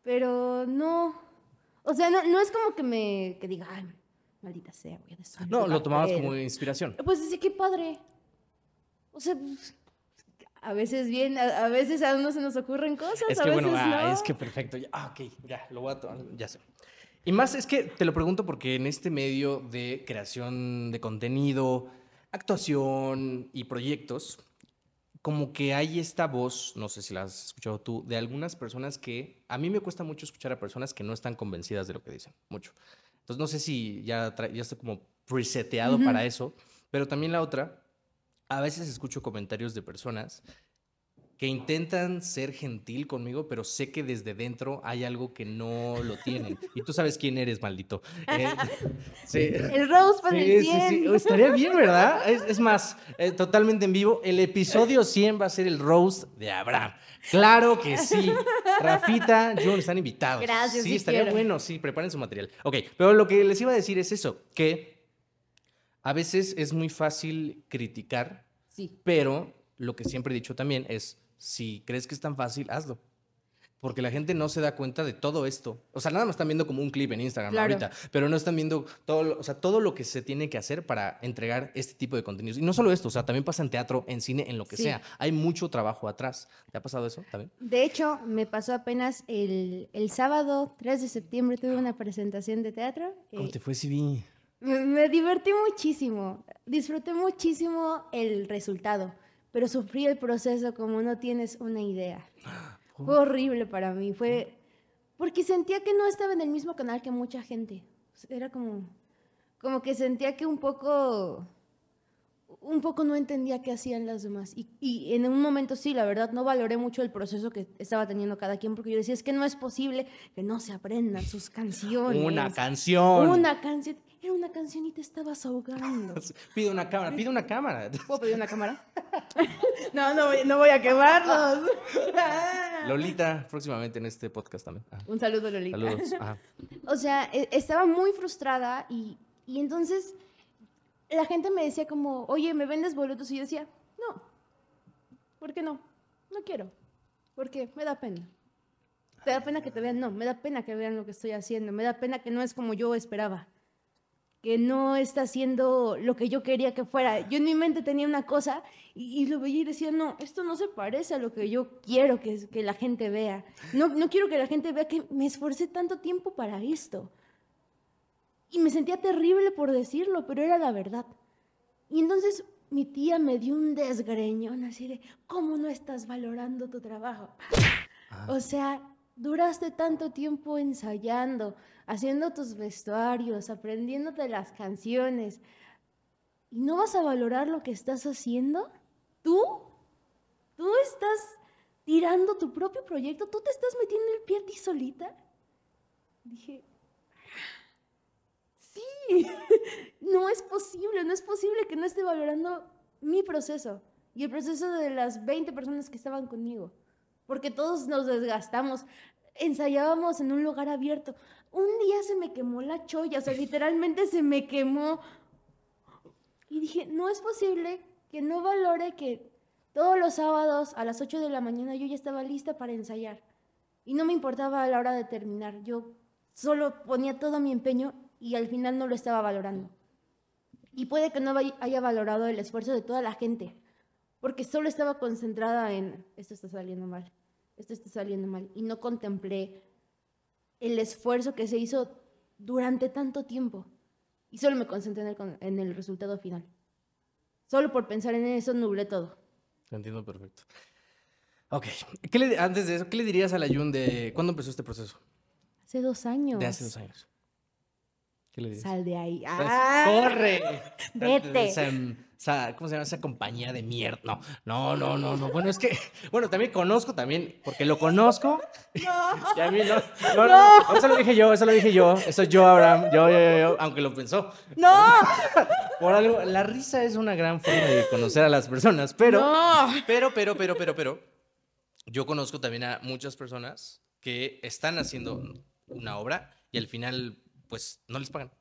Pero no, o sea, no, no es como que me que diga, ay, maldita sea, voy a destruir No, lo tomabas carrera". como inspiración. Pues sí, qué padre. O sea, pues, a veces bien, a, a veces a uno se nos ocurren cosas, Es a que veces bueno, ah, no. es que perfecto. Ya, ah, ok, ya, lo voy a tomar, ya sé. Y más es que te lo pregunto porque en este medio de creación de contenido, actuación y proyectos, como que hay esta voz, no sé si la has escuchado tú, de algunas personas que a mí me cuesta mucho escuchar a personas que no están convencidas de lo que dicen, mucho. Entonces no sé si ya, ya estoy como preseteado para eso, pero también la otra, a veces escucho comentarios de personas que intentan ser gentil conmigo, pero sé que desde dentro hay algo que no lo tienen. Y tú sabes quién eres, maldito. Eh, sí. El Rose para Sí, el sí, 100. sí. Estaría bien, ¿verdad? Es, es más, eh, totalmente en vivo. El episodio 100 va a ser el roast de Abraham. Claro que sí. Rafita, John están invitados. Gracias, Sí, estaría quiero. bueno, sí, preparen su material. Ok, pero lo que les iba a decir es eso, que a veces es muy fácil criticar, Sí. pero lo que siempre he dicho también es, si crees que es tan fácil, hazlo. Porque la gente no se da cuenta de todo esto. O sea, nada más están viendo como un clip en Instagram Claro. ahorita, pero no están viendo todo, lo- o sea, todo lo que se tiene que hacer para entregar este tipo de contenidos. Y no solo esto, o sea, también pasa en teatro, en cine, en lo que Sí. sea. Hay mucho trabajo atrás. ¿Te ha pasado eso también? De hecho, me pasó apenas el, el sábado 3 de septiembre, tuve una presentación de teatro. ¿Cómo eh, te fue, Sibi? me, me divertí muchísimo, disfruté muchísimo el resultado, pero sufrí el proceso como no tienes una idea. Fue horrible para mí, fue porque sentía que no estaba en el mismo canal que mucha gente. Era como, como que sentía que un poco, un poco no entendía qué hacían las demás. Y, y en un momento sí, la verdad, no valoré mucho el proceso que estaba teniendo cada quien, porque yo decía, es que no es posible que no se aprendan sus canciones. Una canción. Una canción. Era una canción y te estabas ahogando. Pide una cámara, pide una cámara. ¿Puedo pedir una cámara? no, no voy, no voy a quemarlos. Lolita, próximamente en este podcast también. Ah, Un saludo, Lolita. Saludos. Ajá. O sea, e- estaba muy frustrada y, y entonces la gente me decía como, oye, ¿me vendes boletos? Y yo decía, no. ¿Por qué no? No quiero. Porque me da pena. ¿Te da pena que te vean? No, me da pena que vean lo que estoy haciendo. Me da pena que no es como yo esperaba. Que no está haciendo lo que yo quería que fuera. Yo en mi mente tenía una cosa y, y lo veía y decía, no, esto no se parece a lo que yo quiero que, que la gente vea. No, no quiero que la gente vea que me esforcé tanto tiempo para esto. Y me sentía terrible por decirlo, pero era la verdad. Y entonces mi tía me dio un desgreñón así de, ¿cómo no estás valorando tu trabajo? O sea, duraste tanto tiempo ensayando, haciendo tus vestuarios, aprendiéndote las canciones. ¿Y no vas a valorar lo que estás haciendo? ¿Tú? ¿Tú estás tirando tu propio proyecto? ¿Tú te estás metiendo el pie a ti solita? Dije, sí, no es posible, no es posible que no esté valorando mi proceso y el proceso de las 20 personas que estaban conmigo, porque todos nos desgastamos, ensayábamos en un lugar abierto. Un día se me quemó la cholla, o sea, literalmente se me quemó. Y dije, no es posible que no valore que todos los sábados a las 8 de la mañana yo ya estaba lista para ensayar. Y no me importaba a la hora de terminar. Yo solo ponía todo mi empeño y al final no lo estaba valorando. Y puede que no haya valorado el esfuerzo de toda la gente, porque solo estaba concentrada en, esto está saliendo mal, esto está saliendo mal, y no contemplé el esfuerzo que se hizo durante tanto tiempo. Y solo me concentré en el, en el resultado final. Solo por pensar en eso nublé todo. Te entiendo perfecto. Ok. ¿Qué le- antes de eso, ¿qué le dirías a la Jun de cuándo empezó este proceso? Hace dos años. De hace dos años. ¿Qué le dices? Sal de ahí. Pues, ¡Ah! ¡Corre! Vete. Esa, esa- ¿Cómo se llama? Esa compañía de mierda. No, no, no, no, no. Bueno, es que, bueno, también conozco, también, porque lo conozco. Y a mí no. No, no, no, eso lo dije yo, eso lo dije yo. Eso yo, Abraham. Yo, yo, yo, yo, aunque lo pensó. ¡No! Por algo, la risa es una gran forma de conocer a las personas, pero, ¡No! pero, pero, pero, pero, pero, yo conozco también a muchas personas que están haciendo una obra y al final, pues, no les pagan.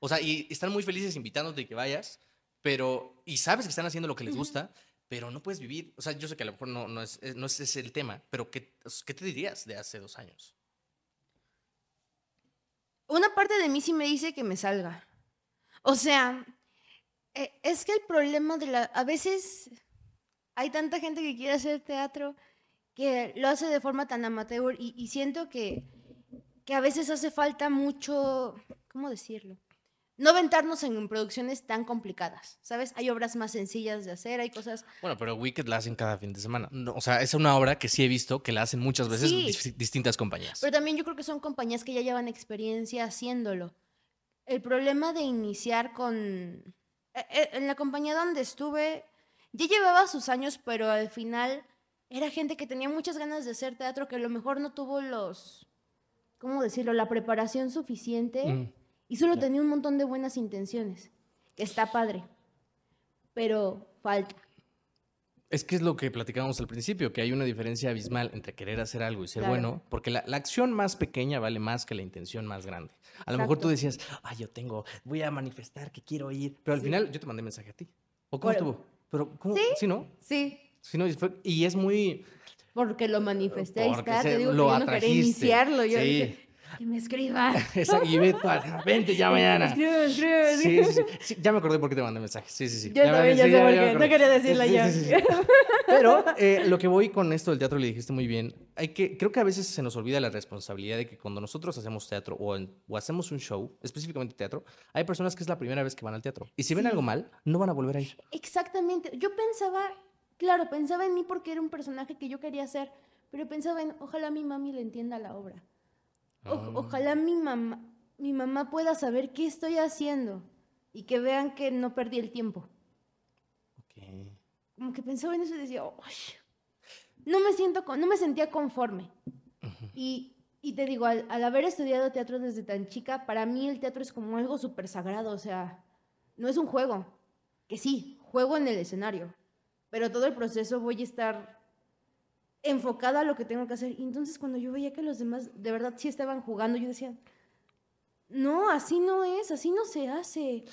O sea, y están muy felices invitándote y que vayas, pero, y sabes que están haciendo lo que les gusta, pero no puedes vivir. O sea, yo sé que a lo mejor no, no, es, es- no es ese el tema, pero ¿qué, ¿qué te dirías de hace dos años? Una parte de mí sí me dice que me salga. O sea, eh, es que el problema de la... A veces hay tanta gente que quiere hacer teatro que lo hace de forma tan amateur y, y siento que, que a veces hace falta mucho... ¿Cómo decirlo? No aventarnos en producciones tan complicadas, ¿sabes? Hay obras más sencillas de hacer, hay cosas... Bueno, pero Wicked la hacen cada fin de semana. No, o sea, es una obra que sí he visto que la hacen muchas veces Sí. dis- distintas compañías. Pero también yo creo que son compañías que ya llevan experiencia haciéndolo. El problema de iniciar con... eh, eh, En la compañía donde estuve, ya llevaba sus años, pero al final era gente que tenía muchas ganas de hacer teatro, que a lo mejor no tuvo los... ¿Cómo decirlo? La preparación suficiente Mm. y solo tenía un montón de buenas intenciones. Está padre. Pero falta. Es que es lo que platicábamos al principio, que hay una diferencia abismal entre querer hacer algo y ser Claro. bueno, porque la, la acción más pequeña vale más que la intención más grande. A lo mejor tú decías, ay, yo tengo, voy a manifestar que quiero ir, pero al final yo te mandé mensaje a ti. ¿O cómo Bueno. estuvo? Pero, ¿cómo? ¿Sí? ¿Sí, no? Sí, Sí, no, y es muy... porque lo manifesté. ahí Porque está, se- te digo que lo yo no quería iniciarlo. Yo Sí. dije, que me escriba. Esa, y pa- vente ya mañana. Escribe, escribe. Sí, sí, sí, sí, Ya me acordé por qué te mandé mensaje. Sí, sí, sí. Yo me- también ya sí, sé por me qué. No quería decirla Sí, yo. Pero eh, lo que voy con esto del teatro, le dijiste muy bien, hay que, creo que a veces se nos olvida la responsabilidad de que cuando nosotros hacemos teatro o, en- o hacemos un show, específicamente teatro, hay personas que es la primera vez que van al teatro. Y si ven algo mal, no van a volver a ir. Exactamente. Yo pensaba, claro, pensaba en mí porque era un personaje que yo quería hacer, pero pensaba en, ojalá mi mami le entienda la obra. O- Ah. Ojalá mi mamá, mi mamá pueda saber qué estoy haciendo y que vean que no perdí el tiempo. Como que pensaba en eso y decía, "Ay, no me siento, con- no me sentía conforme. Y, y te digo, al, al haber estudiado teatro desde tan chica, para mí el teatro es como algo súper sagrado, o sea, no es un juego, que sí, juego en el escenario, pero todo el proceso voy a estar enfocada a lo que tengo que hacer. Y entonces cuando yo veía que los demás de verdad sí estaban jugando, yo decía, no, así no es, así no se hace.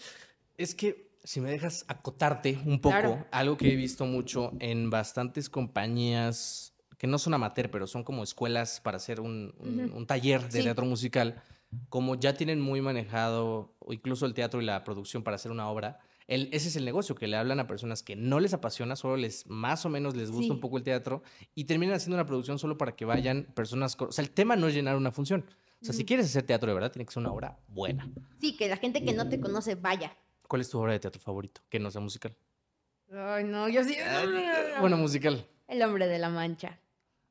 Es que si me dejas acotarte un poco, Claro. algo que he visto mucho en bastantes compañías que no son amateur, pero son como escuelas para hacer un, un- Ujú. un taller de Sí. teatro musical, como ya tienen muy manejado, o incluso el teatro y la producción para hacer una obra, el- ese es el negocio, que le hablan a personas que no les apasiona, solo les más o menos les gusta Sí. un poco el teatro, y terminan haciendo una producción solo para que vayan personas... O sea, el tema no es llenar una función. O sea, si quieres hacer teatro de verdad, tiene que ser una obra buena. Sí, que la gente que no te conoce vaya. ¿Cuál es tu obra de teatro favorito? Que no sea musical. Ay, no, yo sí. Bueno, musical. El hombre de la mancha.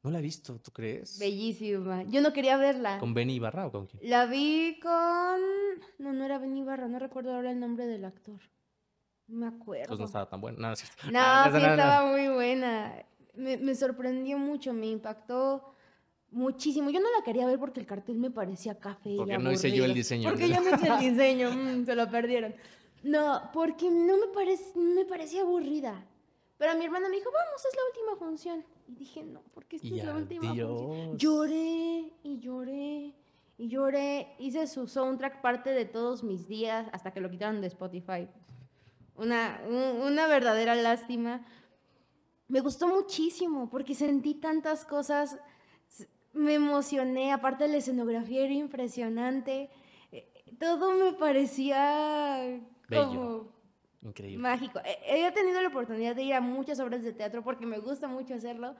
No la he visto, ¿tú crees? Bellísima. Yo no quería verla. ¿Con Benny Ibarra o con quién? La vi con. No, no era Benny Barra, no recuerdo ahora el nombre del actor. No me acuerdo. Pues no estaba tan buena. No, no es cierto. No, Ah, sí no, no. estaba muy buena. Me, me sorprendió mucho, me impactó muchísimo. Yo no la quería ver porque el cartel me parecía café. y Porque no hice yo el diseño, Porque yo no hice el diseño, mm, se lo perdieron. No, porque no me, parec- me parecía aburrida. Pero mi hermana me dijo, vamos, es la última función. Y dije, no, porque esta Y es la última adiós. función. Lloré y lloré y lloré. Hice su soundtrack parte de todos mis días hasta que lo quitaron de Spotify. Una, un- una verdadera lástima. Me gustó muchísimo porque sentí tantas cosas. Me emocioné. Aparte, la escenografía era impresionante. eh, Todo me parecía Bello. como Increíble. mágico. He, he tenido la oportunidad de ir a muchas obras de teatro porque me gusta mucho hacerlo.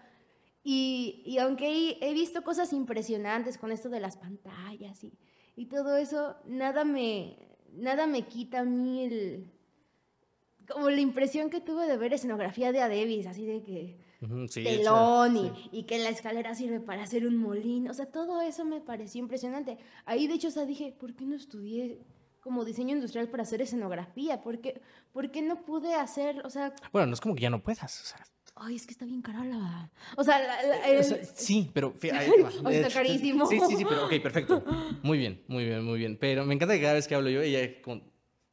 Y, y aunque he, he visto cosas impresionantes con esto de las pantallas y, y todo eso, nada me, nada me quita a mí el... Como la impresión que tuve de ver escenografía de Adebis, así de que sí, telón y, sí. y que la escalera sirve para hacer un molino. O sea, todo eso me pareció impresionante. Ahí, de hecho, o sea, dije, ¿por qué no estudié como diseño industrial para hacer escenografía? ¿Por qué, por qué no pude hacer, o sea, Bueno, no es como que ya no puedas. O sea, ay, es que está bien cara la... O sea, la- la- o el- sea, sí, pero... fí- ahí te va. O está Eh, carísimo. Sí, sí, sí, pero ok, perfecto. Muy bien, muy bien, muy bien. Pero me encanta que cada vez que hablo yo, ella con-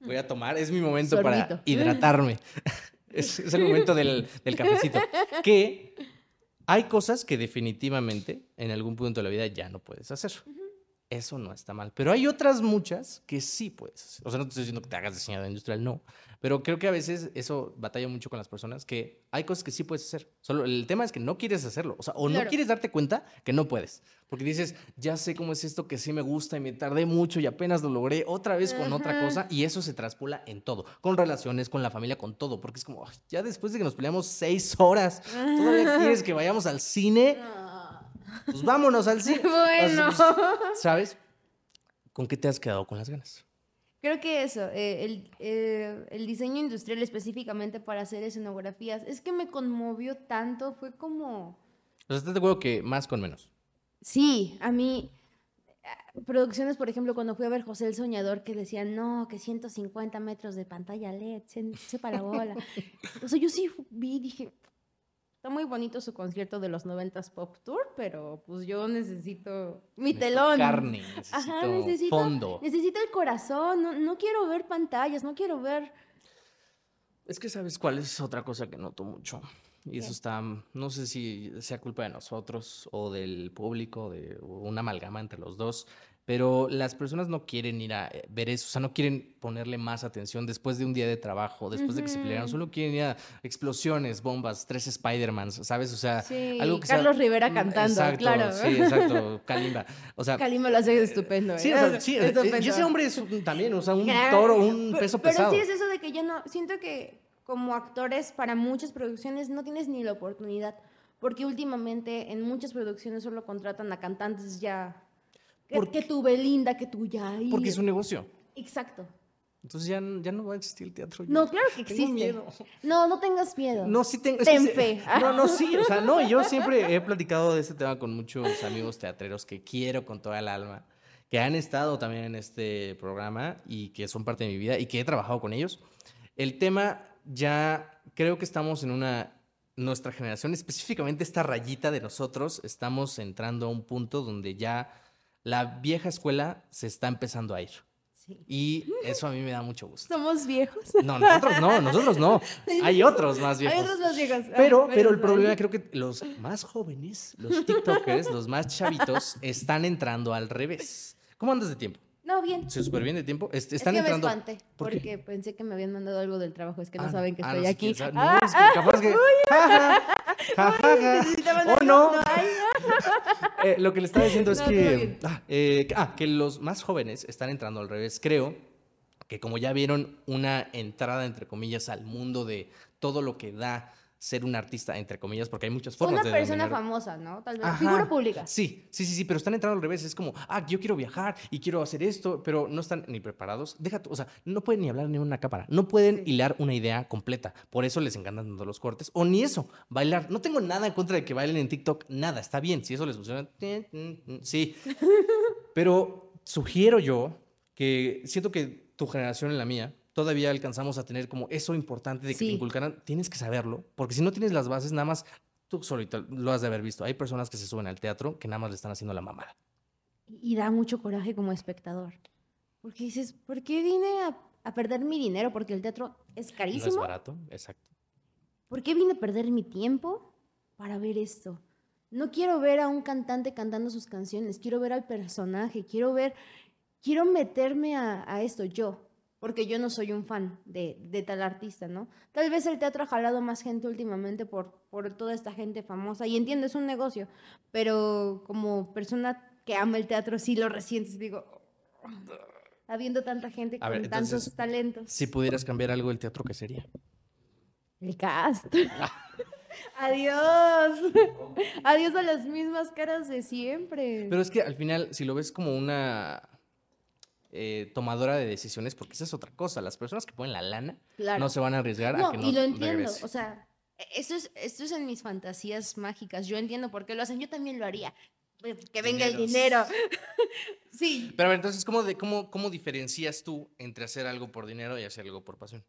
voy a tomar, es mi momento para hidratarme. es, es el momento del, del cafecito. Que hay cosas que definitivamente en algún punto de la vida ya no puedes hacer. Eso no está mal. Pero hay otras muchas que sí puedes. O sea, no te estoy diciendo que te hagas diseñador industrial, no. Pero creo que a veces eso batalla mucho con las personas, que hay cosas que sí puedes hacer. Solo el tema es que no quieres hacerlo. O sea, o no quieres darte cuenta que no puedes. Porque dices, ya sé cómo es esto que sí me gusta y me tardé mucho y apenas lo logré otra vez con otra cosa. Y eso se traspola en todo. Con relaciones, con la familia, con todo. Porque es como, "Ay, ya después de que nos peleamos seis horas, ¿todavía quieres que vayamos al cine? Ah, Pues vámonos al cine. Sea, Bueno. pues, ¿Sabes? ¿Con qué te has quedado con las ganas? Creo que eso, eh, el, eh, el diseño industrial específicamente para hacer escenografías, es que me conmovió tanto, fue como... O sea, ¿estás de acuerdo que más con menos? Sí, a mí, eh, producciones, por ejemplo, cuando fui a ver José el Soñador, que decían, no, que 150 metros de pantalla LED, se, se para bola. o sea, yo sí vi dije, está muy bonito su concierto de los 90s Pop Tour, pero pues yo necesito mi Necesito telón. Carne, necesito, Ajá, necesito, fondo. necesito el corazón, no, no quiero ver pantallas, no quiero ver... Es que sabes cuál es otra cosa que noto mucho. Y eso está, no sé si sea culpa de nosotros o del público, de una amalgama entre los dos, pero las personas no quieren ir a eh, ver eso, o sea, no quieren ponerle más atención después de un día de trabajo, después de que se pelearon, solo quieren ir a explosiones, bombas, tres Spider-Mans, ¿sabes? O sea, Sí, algo que sea- Carlos Rivera Mm, cantando, exacto, claro. Sí, exacto, Kalimba. O sea, Kalimba lo hace estupendo. sí, ¿eh? o sea, sí, eh, Estupendo. y ese hombre es un- también, o sea, un toro, un pe- peso pero pesado. sí es eso de que ya no, siento que como actores para muchas producciones no tienes ni la oportunidad, porque últimamente en muchas producciones solo contratan a cantantes ya, Porque- que tu Belinda, que tu Yair. Porque es un negocio. Exacto. Entonces ya, ya no va a existir el teatro. yo No, claro que tengo existe. miedo. No, no tengas miedo. No, sí tengo. Ten fe. No, no, sí. O sea, no, yo siempre he platicado de este tema con muchos amigos teatreros que quiero con toda el alma, que han estado también en este programa y que son parte de mi vida y que he trabajado con ellos. El tema ya creo que estamos en una. Nuestra generación, específicamente esta rayita de nosotros, estamos entrando a un punto donde ya la vieja escuela se está empezando a ir. Sí. Y eso a mí me da mucho gusto. Somos viejos. No, nosotros no, nosotros no. Hay otros más viejos. Hay otros más viejos. Ah, Pero, pero el problema creo que los más jóvenes, los TikTokers, los más chavitos, están entrando al revés. ¿Cómo andas de tiempo? No, bien. ¿Se súper bien de tiempo? Est- Es están que entrando. me espanté, ¿Por qué? porque pensé que me habían mandado algo del trabajo, es que no Ah, saben que ah, estoy no aquí. No, Ah, es que capaz que. Oh, no. Eh, lo que le estaba diciendo es No, que, ah, eh, ah, que los más jóvenes están entrando al revés. Creo que como ya vieron una entrada, entre comillas, al mundo de todo lo que da ser un artista, entre comillas, porque hay muchas formas Una de persona famosa, ¿no? Tal vez. Ajá. Figura pública. Sí, sí, sí, sí, pero están entrando al revés. Es como, ah, yo quiero viajar y quiero hacer esto, pero no están ni preparados. Deja, tú, o sea, no pueden ni hablar ni una cámara. No pueden Sí. hilar una idea completa. Por eso les encantan tanto los cortes. O ni eso, bailar. No tengo nada en contra de que bailen en TikTok. Nada, está bien. Si eso les funciona, sí. Pero sugiero yo que siento que tu generación y la mía todavía alcanzamos a tener como eso importante de que te Sí. inculcaran. Tienes que saberlo, porque si no tienes las bases, nada más tú solito lo has de haber visto. Hay personas que se suben al teatro que nada más le están haciendo la mamada. Y da mucho coraje como espectador. Porque dices, ¿por qué vine a, a perder mi dinero? Porque el teatro es No es carísimo. barato, exacto. ¿Por qué vine a perder mi tiempo para ver esto? No quiero ver a un cantante cantando sus canciones, quiero ver al personaje, quiero ver, quiero meterme a, a esto yo, porque yo no soy un fan de, de tal artista, ¿no? Tal vez el teatro ha jalado más gente últimamente por, por toda esta gente famosa, y entiendo, es un negocio, pero como persona que ama el teatro, sí lo resientes, digo, habiendo tanta gente con ver, tantos talentos. Si pudieras cambiar algo del teatro, ¿qué sería? El cast. Adiós. Adiós a las mismas caras de siempre. Pero es que al final, si lo ves como una eh, tomadora de decisiones, porque esa es otra cosa. Las personas que ponen la lana claro. no se van a arriesgar a que no y lo entiendo. regrese. O sea, esto es, esto es en mis fantasías mágicas. Yo entiendo por qué lo hacen. Yo también lo haría. pues, que venga el dinero. sí, Pero a ver, entonces, ¿cómo, de, cómo, ¿cómo diferencias tú entre hacer algo por dinero y hacer algo por pasión?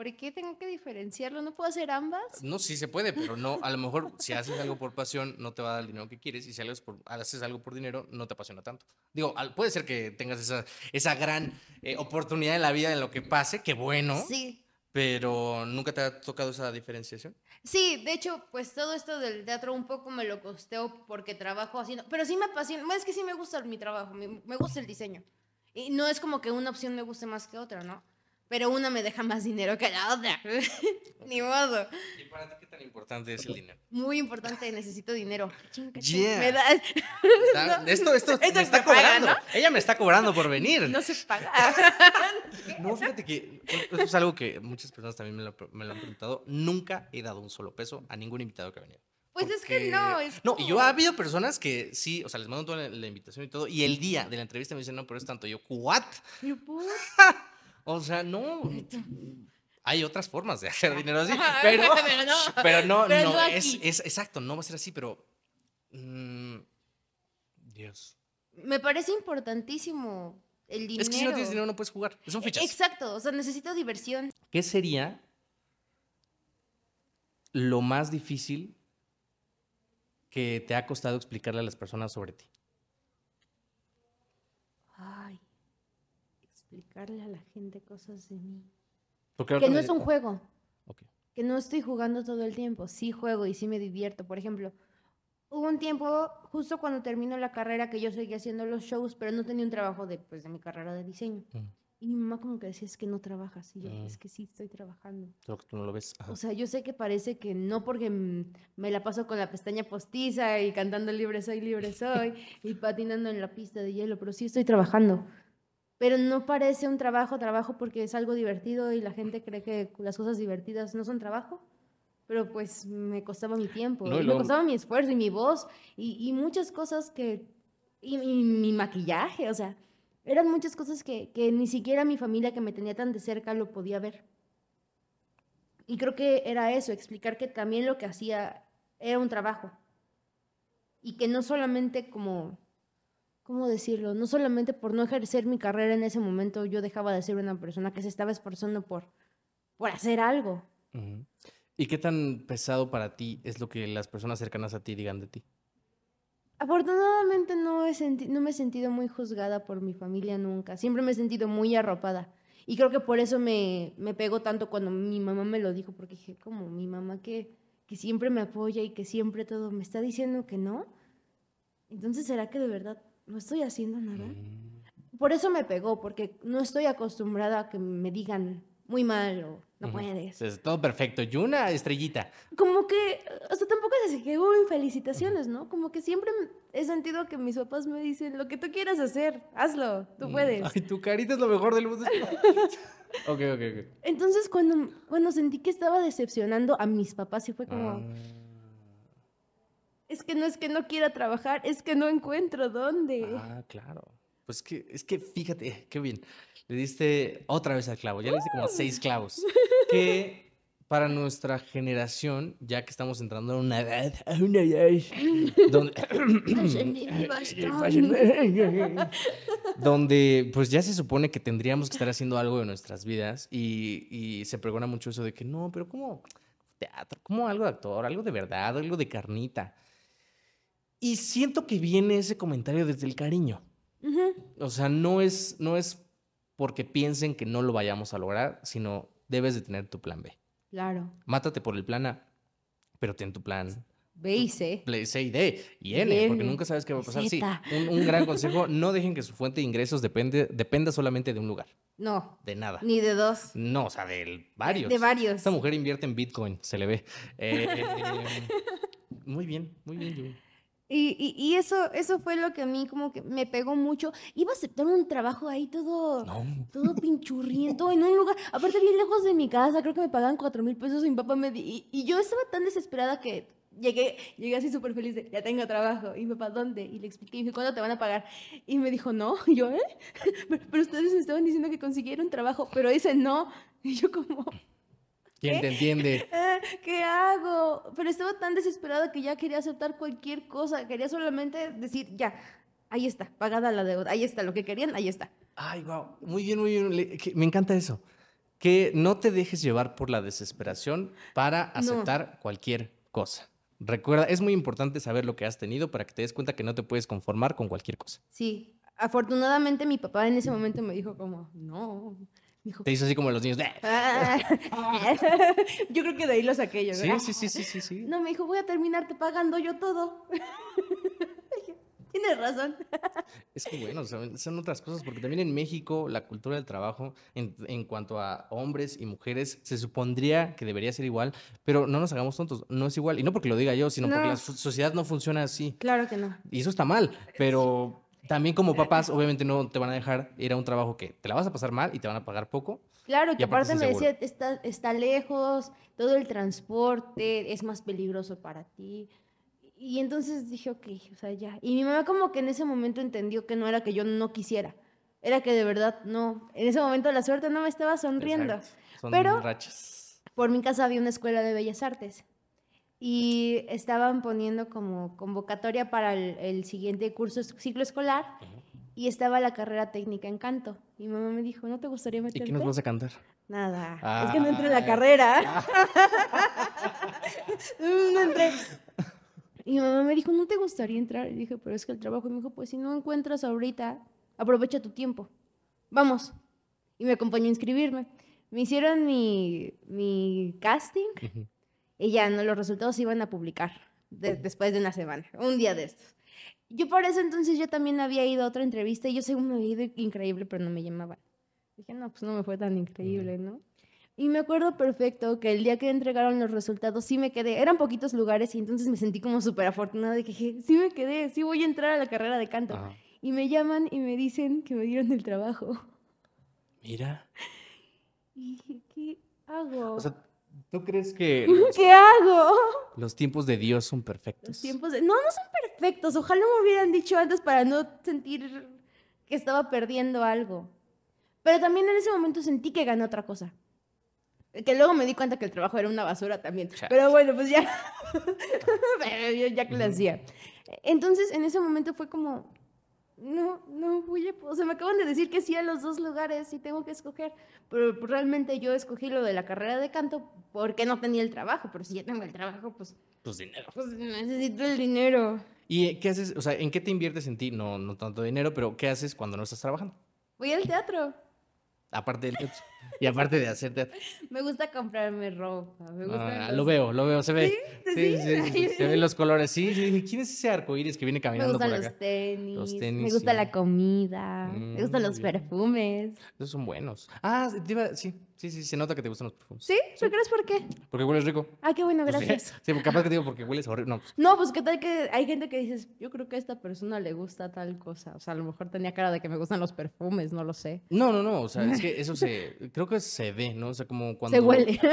¿Por qué tengo que diferenciarlo? ¿No puedo hacer ambas? No, sí se puede, pero no, a lo mejor si haces algo por pasión no te va a dar el dinero que quieres y si haces, por- haces algo por dinero no te apasiona tanto. Digo, puede ser que tengas esa, esa gran eh, oportunidad en la vida en lo que pase, que bueno, Sí. pero nunca te ha tocado esa diferenciación. Sí, de hecho, pues todo esto del teatro un poco me lo costeo porque trabajo haciendo, pero sí me apasiona, es que sí me gusta mi trabajo, me, me gusta el diseño. Y no es como que una opción me guste más que otra, ¿no? Pero una me deja más dinero que la otra. Ni modo. ¿Y para ti qué tan importante es el dinero? Muy importante, necesito dinero. Yeah. Me da... Está- No, esto esto me está paga, cobrando. Ella me está cobrando por venir. No se paga. No, fíjate que eso es algo que muchas personas también me lo, me lo han preguntado. Nunca he dado un solo peso a ningún invitado que ha venido. Pues es que no, es No, y yo ha habido personas que sí, o sea, les mando toda la, la invitación y todo, y el día de la entrevista me dicen, no, pero es tanto. Yo, ¿what? Yo, ¿por? O sea, no. Hay otras formas de hacer dinero así, pero, pero no. pero no, Pero no, no es, exacto, no va a ser así, pero. mm, Dios. Me parece importantísimo el dinero. Es que si no tienes dinero no puedes jugar. Son fichas. Exacto, o sea, necesito diversión. ¿Qué sería lo más difícil que te ha costado explicarle a las personas sobre ti? Explicarle a la gente cosas de mí. Porque Que no es un juego, que no estoy jugando todo el tiempo. Sí juego y sí me divierto. Por ejemplo, hubo un tiempo, justo cuando terminó la carrera, que yo seguía haciendo los shows, pero no tenía un trabajo de, pues, de mi carrera de diseño. Mm. Y mi mamá como que decía, es que no trabajas. Y yo, Mm. es que sí, estoy trabajando. Solo que tú no lo ves. Ajá. O sea, yo sé que parece que no porque me la paso con la pestaña postiza y cantando libre soy, libre soy y patinando en la pista de hielo, pero sí estoy trabajando. Pero no parece un trabajo, trabajo porque es algo divertido y la gente cree que las cosas divertidas no son trabajo. Pero pues me costaba mi tiempo, No, y y me costaba mi esfuerzo y mi voz y, y muchas cosas que... Y, y mi maquillaje, o sea, eran muchas cosas que, que ni siquiera mi familia que me tenía tan de cerca lo podía ver. Y creo que era eso, explicar que también lo que hacía era un trabajo. Y que no solamente como, ¿cómo decirlo? No solamente por no ejercer mi carrera en ese momento yo dejaba de ser una persona que se estaba esforzando por, por hacer algo. ¿Y qué tan pesado para ti es lo que las personas cercanas a ti digan de ti? Afortunadamente no, he no me he sentido muy juzgada por mi familia nunca. Siempre me he sentido muy arropada. Y creo que por eso me, me pegó tanto cuando mi mamá me lo dijo, porque dije, como mi mamá que, que siempre me apoya y que siempre todo me está diciendo que no. Entonces, ¿será que de verdad no estoy haciendo nada? Mm. Por eso me pegó, porque no estoy acostumbrada a que me digan muy mal o no puedes. Es todo perfecto. Y una estrellita. Como que, o sea, tampoco es así que, uy, felicitaciones, ¿no? Como que siempre he sentido que mis papás me dicen, lo que tú quieras hacer, hazlo, tú Mm. puedes. Ay, tu carita es lo mejor del mundo. ok, ok, ok. Entonces, cuando, cuando sentí que estaba decepcionando a mis papás, sí fue como, Ah. Es que no es que no quiera trabajar, es que no encuentro dónde. Ah, claro. Pues que, es que fíjate, qué bien. Le diste otra vez al clavo, ya le diste como seis clavos. Que para nuestra generación, ya que estamos entrando en una edad, a una edad donde, donde pues ya se supone que tendríamos que estar haciendo algo de nuestras vidas y, y se pregona mucho eso de que no, pero ¿cómo teatro? ¿Cómo algo de actor? Algo de verdad, algo de carnita. Y siento que viene ese comentario desde el cariño. O sea, no es, no es porque piensen que no lo vayamos a lograr, sino debes de tener tu plan B. Claro, Mátate por el plan A, pero ten tu plan B y C. play, C y D y N, porque nunca sabes qué va a pasar. Sí, un, un gran consejo, no dejen que su fuente de ingresos depende, dependa solamente de un lugar, No, de nada. ni de dos. No, o sea, de varios. De varios. Esta mujer invierte en Bitcoin, se le ve. Eh, muy bien, muy bien, Yumi. Y, y, y eso, eso fue lo que a mí como que me pegó mucho. Iba a aceptar un trabajo ahí todo, No. todo pinchurriento en un lugar, aparte bien lejos de mi casa, creo que me pagaban cuatro mil pesos y mi papá me y, y yo estaba tan desesperada que llegué, llegué así súper feliz de, ya tengo trabajo. Y mi papá, ¿dónde? Y le expliqué, y me dijo, ¿cuándo te van a pagar? Y me dijo, no. Y yo, ¿eh? Pero, pero ustedes me estaban diciendo que consiguieron trabajo, pero ese no. Y yo como, ¿Quién te entiende? ¿Qué hago? Pero estaba tan desesperada que ya quería aceptar cualquier cosa. Quería solamente decir, ya, ahí está, pagada la deuda, ahí está, lo que querían, ahí está. Ay, wow. Muy bien, muy bien. Me encanta eso. Que no te dejes llevar por la desesperación para No. aceptar cualquier cosa. Recuerda, es muy importante saber lo que has tenido para que te des cuenta que no te puedes conformar con cualquier cosa. Sí, afortunadamente mi papá en ese momento me dijo como, no. Dijo, Te hizo así como los niños. "Eh". "Ah". yo creo que de ahí lo saqué yo. Sí, ¿verdad? sí, sí, sí, sí, sí. No, me dijo, voy a terminarte pagando yo todo. Tienes razón. Es que bueno, son, son otras cosas, porque también en México la cultura del trabajo en, en cuanto a hombres y mujeres se supondría que debería ser igual, pero no nos hagamos tontos, no es igual. Y no porque lo diga yo, sino porque la so- sociedad no funciona así. Claro que no. Y eso está mal, pero también como papás obviamente no te van a dejar ir a un trabajo que te la vas a pasar mal y te van a pagar poco. Claro, que aparte aparte me decía, está, está lejos, todo el transporte es más peligroso para ti. Y entonces dije, ok, o sea, ya. Y mi mamá como que en ese momento entendió que no era que yo no quisiera, era que de verdad no. En ese momento la suerte no me estaba sonriendo. Son Pero- rachas. Por mi casa había una escuela de bellas artes y estaban poniendo como convocatoria para el, el siguiente curso, ciclo escolar y estaba la carrera técnica en canto. Y mi mamá me dijo, ¿no te gustaría ¿Y meterte? qué nos vas a cantar? Nada, es que no entré en la Ah. carrera. no entré. Y mi mamá me dijo, ¿no te gustaría entrar? Y dije, pero es que el trabajo. Y me dijo, pues si no encuentras ahorita, aprovecha tu tiempo. Vamos. Y me acompañó a inscribirme. Me hicieron mi, mi casting. Y ya, ¿no? Los resultados se iban a publicar de- después de una semana, un día de estos. Yo por eso entonces yo también había ido a otra entrevista y yo según me había ido increíble, pero no me llamaban. Dije, no, pues no me fue tan increíble, ¿no? Y me acuerdo perfecto que el día que entregaron los resultados sí me quedé, eran poquitos lugares y entonces me sentí como súper afortunada de que dije, sí me quedé, sí voy a entrar a la carrera de canto. Y me llaman y me dicen que me dieron el trabajo. Mira. Y dije, ¿qué hago? O sea, ¿tú crees que ¿Qué hago? los tiempos de Dios son perfectos? Los tiempos de... No, no son perfectos. Ojalá me hubieran dicho antes para no sentir que estaba perdiendo algo. Pero también en ese momento sentí que gané otra cosa. Que luego me di cuenta que el trabajo era una basura también. Chale. Pero bueno, pues ya. Ya que lo hacía. Entonces, en ese momento fue como. No, no voy a. O sea, me acaban de decir que sí a los dos lugares y tengo que escoger. Pero realmente yo escogí lo de la carrera de canto porque no tenía el trabajo. Pero si ya tengo el trabajo, pues, Pues dinero. pues necesito el dinero. ¿Y qué haces? O sea, ¿en qué te inviertes en ti? No, no tanto dinero, pero ¿qué haces cuando no estás trabajando? Voy al teatro. Aparte del teatro. Y aparte de hacer teatro. Me gusta comprarme ropa. Me gustan Ah, los- lo veo, lo veo, se ve. ¿Sí? Sí, ¿Sí? sí, sí, se ven los colores. Sí, dije, ¿quién es ese arcoíris que viene Me caminando por gustan acá? los tenis, Los me tenis, gusta sí. la comida, me gustan Mm, los bien. perfumes. Esos son buenos. Ah, te iba- sí, sí, sí, se nota que te gustan los perfumes. ¿Sí? ¿Tú crees por qué? Porque hueles rico. Ah, qué bueno, Pues sí. gracias. Sí, porque capaz que te digo porque hueles horrible. No, No, pues qué tal que hay gente que dices, yo creo que a esta persona le gusta tal cosa. O sea, a lo mejor tenía cara de que me gustan los perfumes, no lo sé. no, no, no, o sea, es que eso se, creo que se ve, ¿no? O sea, como cuando... Se huele.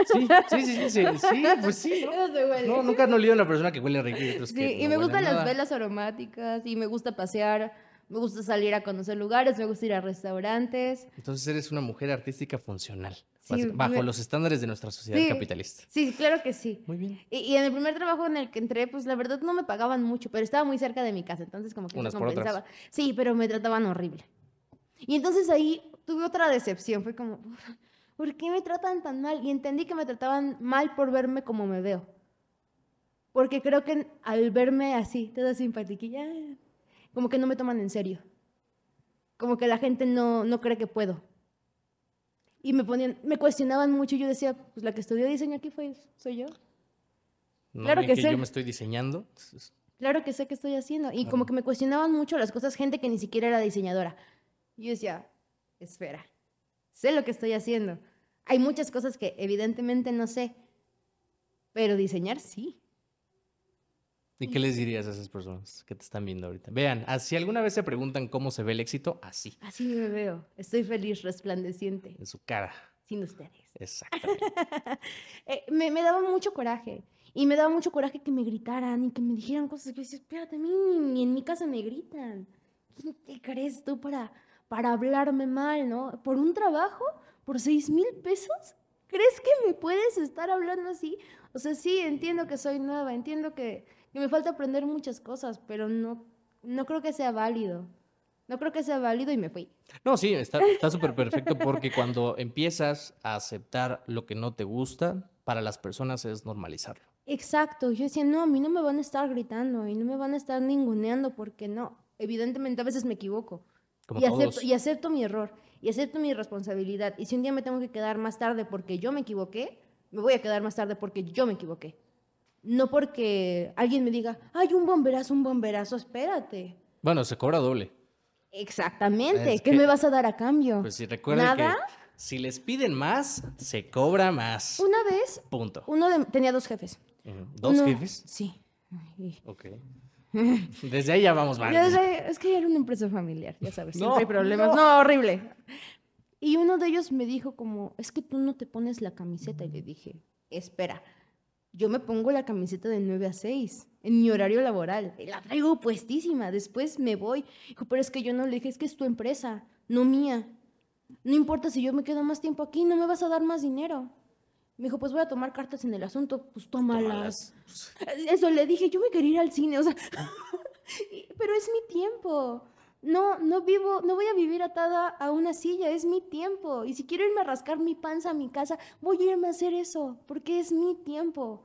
Sí, sí, sí, sí, sí, sí, pues sí, ¿no? Eso se huele. No, nunca han olido a una persona que huele rico y otros Sí, que y no me gustan las velas aromáticas y me gusta pasear, me gusta salir a conocer lugares, me gusta ir a restaurantes. Entonces eres una mujer artística funcional, Sí, bajo me- los estándares de nuestra sociedad Sí. capitalista. Sí, claro que sí. Muy bien. Y, y en el primer trabajo en el que entré, pues la verdad no me pagaban mucho, pero estaba muy cerca de mi casa, entonces como que Unas por otras. compensaba. Sí, pero me trataban horrible. Y entonces ahí tuve otra decepción, fue como, ¿por qué me tratan tan mal? Y entendí que me trataban mal por verme como me veo. Porque creo que al verme así, toda simpatiquilla, como que no me toman en serio. Como que la gente no, no cree que puedo. Y me ponían, me cuestionaban mucho y yo decía, pues la que estudió diseño aquí fue, soy yo. No Claro que que sí. yo me estoy diseñando. Claro que sé qué estoy haciendo. Y como que me cuestionaban mucho las cosas, gente que ni siquiera era diseñadora. Y yo decía, espera, sé lo que estoy haciendo. Hay muchas cosas que evidentemente no sé, pero diseñar sí. ¿Y qué les dirías a esas personas que te están viendo ahorita? Vean, ah, si alguna vez se preguntan cómo se ve el éxito, así, Así me veo. Estoy feliz, resplandeciente, en su cara. sin ustedes. Exactamente. Eh, me, me daba mucho coraje. Y me daba mucho coraje que me gritaran y que me dijeran cosas que yo decía, espérate, a mí ni en mi casa me gritan. ¿Quién te crees tú para, para hablarme mal, no? ¿Por un trabajo? ¿Por seis mil pesos? ¿Crees que me puedes estar hablando así? O sea, sí, entiendo que soy nueva, entiendo que, que me falta aprender muchas cosas, pero no, no creo que sea válido. No creo que sea válido y me fui. No, sí, está está súper perfecto porque cuando empiezas a aceptar lo que no te gusta, para las personas es normalizarlo. Exacto, yo decía, no, a mí no me van a estar gritando y no me van a estar ninguneando porque no. Evidentemente a veces me equivoco. Como y, acepto, y acepto mi error y acepto mi responsabilidad. Y si un día me tengo que quedar más tarde porque yo me equivoqué, me voy a quedar más tarde porque yo me equivoqué. No porque alguien me diga, ay, un bomberazo, un bomberazo, espérate. Bueno, se cobra doble. Exactamente, Es ¿qué que- me vas a dar a cambio? Pues si recuerden ¿Nada? que si les piden más, se cobra más. Una vez, Punto. uno de- tenía dos jefes. ¿Dos Uno- jefes? Sí. Ay, Ok. Desde ahí ya vamos mal. Es que ya era una empresa familiar, ya sabes, No, siempre hay problemas. no. No. horrible. Y uno de ellos me dijo como, es que tú no te pones la camiseta. Y le dije, espera, yo me pongo la camiseta de 9 a 6 en mi horario laboral. La traigo puestísima, después me voy. Dijo, pero es que yo no le dije, es que es tu empresa, no mía. No importa si yo me quedo más tiempo aquí, no me vas a dar más dinero. Me dijo, pues voy a tomar cartas en el asunto, pues tómalas. Eso le dije, yo me quería ir al cine, o sea, pero es mi tiempo. No, no vivo, no voy a vivir atada a una silla, es mi tiempo. Y si quiero irme a rascar mi panza a mi casa, voy a irme a hacer eso, porque es mi tiempo.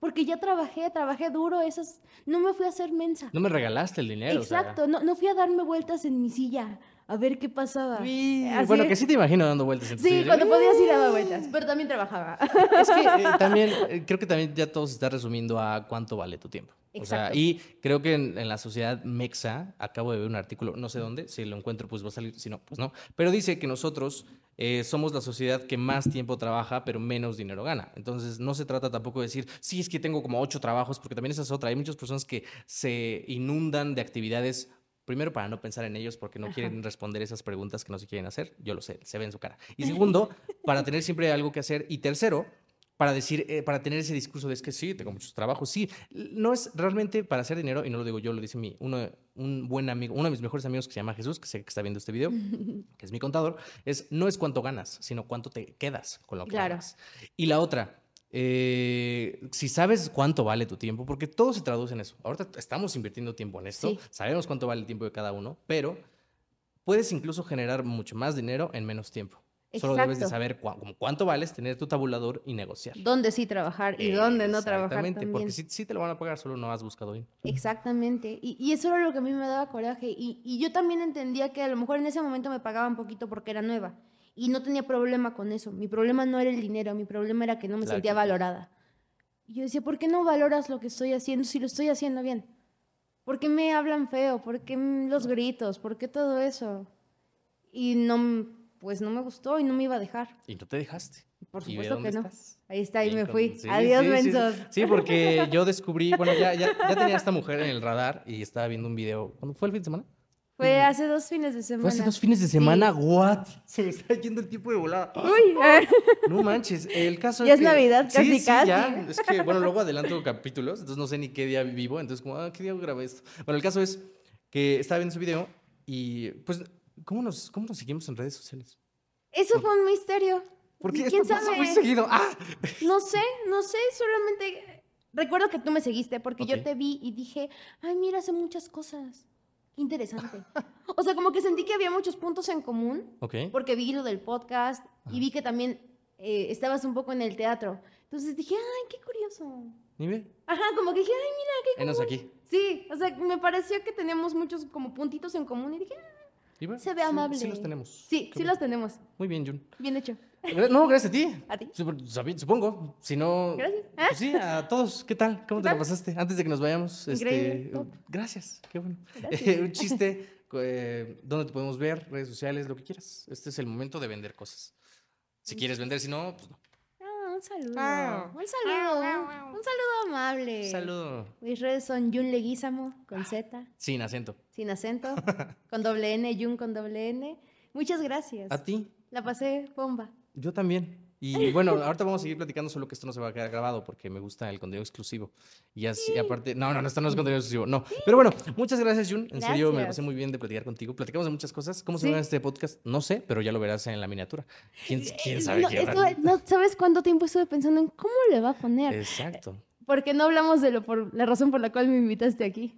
Porque ya trabajé, trabajé duro, esas, no me fui a hacer mensa. No me regalaste el dinero. o sea. Exacto, no, no fui a darme vueltas en mi silla a ver qué pasaba. Sí, bueno, que sí te imagino dando vueltas en tu Sí, cuando podías ir a dar vueltas, pero también trabajaba. Es que eh, también, eh, creo que también ya todo se está resumiendo a cuánto vale tu tiempo. O sea, Exacto. y creo que en, en la sociedad mexa, acabo de ver un artículo, no sé dónde, si lo encuentro pues va a salir, si no, pues no, pero dice que nosotros eh, somos la sociedad que más tiempo trabaja, pero menos dinero gana. Entonces, no se trata tampoco de decir, sí, es que tengo como ocho trabajos, porque también esa es otra. Hay muchas personas que se inundan de actividades Primero, para no pensar en ellos porque no quieren responder esas preguntas que no se quieren hacer. Yo lo sé, se ve en su cara. Y segundo, para tener siempre algo que hacer. Y tercero, para decir, eh, para tener ese discurso de es que sí, tengo muchos trabajos. Sí, no es realmente para hacer dinero, y no lo digo yo, lo dice mi, uno, un buen amigo, uno de mis mejores amigos que se llama Jesús, que sé que está viendo este video, que es mi contador, es no es cuánto ganas, sino cuánto te quedas con lo que Claro. ganas. Y la otra, eh, si sabes cuánto vale tu tiempo, porque todo se traduce en eso. Ahorita estamos invirtiendo tiempo en esto, Sí. sabemos cuánto vale el tiempo de cada uno, pero puedes incluso generar mucho más dinero en menos tiempo. Solo debes de saber cuánto vales, tener tu tabulador y negociar. Dónde sí trabajar y dónde no trabajar Exactamente, porque sí, sí te lo van a pagar, solo no has buscado bien. Exactamente. Y, y eso era lo que a mí me daba coraje. Y, y yo también entendía que a lo mejor en ese momento me pagaban poquito porque era nueva. Y no tenía problema con eso. Mi problema no era el dinero, mi problema era que no me La sentía valorada. Y yo decía, ¿por qué no valoras lo que estoy haciendo si lo estoy haciendo bien? ¿Por qué me hablan feo? ¿Por qué los gritos? ¿Por qué todo eso? Y no, pues no me gustó y no me iba a dejar. Y no te dejaste. Por ¿Y ve supuesto que no. estás? Ahí está, ahí me con- fui. sí, Adiós, sí, sí. mensos. Sí, porque yo descubrí, bueno, ya, ya, ya tenía a esta mujer en el radar y estaba viendo un video. ¿Cuándo fue el fin de semana? Fue hace dos fines de semana. Fue hace dos fines de Sí. semana, what? Se me está yendo el tiempo de volada. Uy, No manches, el caso Ya es es que... Navidad, Sí, casi, sí, casi. ya. Es que, bueno, luego adelanto capítulos, entonces no sé ni qué día vivo, entonces como, ah, ¿qué día grabé esto? Bueno, el caso es que estaba viendo su video y, pues, ¿cómo nos, cómo nos seguimos en redes sociales? Eso fue un misterio. Porque ¿Y ¿Quién esto pasa sabe? muy seguido. ¡Ah! No sé, no sé, solamente recuerdo que tú me seguiste porque yo te vi y dije, ay, mira, hace muchas cosas. Interesante. o sea, como que sentí que había muchos puntos en común Ok. porque vi lo del podcast y vi que también eh, estabas un poco en el teatro. Entonces dije, ay, qué curioso. Ni ve, Ajá, como que dije, ay, mira, qué enos común". aquí. Sí, o sea, me pareció que teníamos muchos como puntitos en común y dije, "Ah, Y bueno, Se ve sí- amable. Sí, los tenemos. sí, Qué sí bueno. los tenemos. Muy bien, Jun. Bien hecho. No, gracias a ti. ¿A ti? Supongo. Si no. Gracias. pues sí, a todos. ¿Qué tal? ¿Cómo ¿Qué te la pasaste? Antes de que nos vayamos. Increíble, Este, top. gracias. Qué bueno. Gracias. un chiste. eh, ¿Dónde te podemos ver? Redes sociales, lo que quieras. Este es el momento de vender cosas. Si quieres vender, si no, pues no. Ah, un saludo. Ah. Un saludo. Un, un saludo amable. Saludo. Mis redes son Jun Leguizamo con Z, Sin acento. sin acento, con doble N, Jun con doble N. Muchas gracias. A ti. La pasé bomba. Yo también. Y bueno, ahorita vamos a seguir platicando, solo que esto no se va a quedar grabado porque me gusta el contenido exclusivo. Y así, aparte, no, no, no, esto no es contenido exclusivo, no. Pero bueno, muchas gracias, Jun. En serio, me Gracias. pasé muy bien de platicar contigo. Platicamos de muchas cosas. ¿Cómo se Sí. llama este podcast? No sé, pero ya lo verás en la miniatura. ¿Quién, quién Eh, sabe no, qué estuve- no, ¿Sabes cuánto tiempo estuve pensando en cómo le va a poner? Exacto. Porque no hablamos de lo por la razón por la cual me invitaste aquí.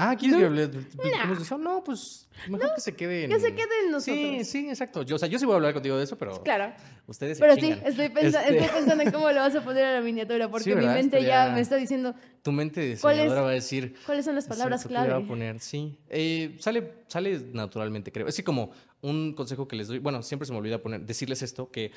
Ah, ¿quieres No. que de eso? No, pues mejor que se quede en... Que se quede en nosotros. Sí, sí, exacto. Yo, o sea, yo sí voy a hablar contigo de eso, pero Claro. ustedes se Pero sí, estoy, pensa- Este, estoy pensando en cómo le vas a poner a la miniatura, porque mi mente ya me está diciendo Tu mente ¿Cuál es? diseñadora va a decir... cuáles son las palabras Exacto, ¿qué le va clave. a poner? Sí. Eh, sale, sale naturalmente, creo. Es que como un consejo que les doy, bueno, siempre se me olvida poner, decirles esto, que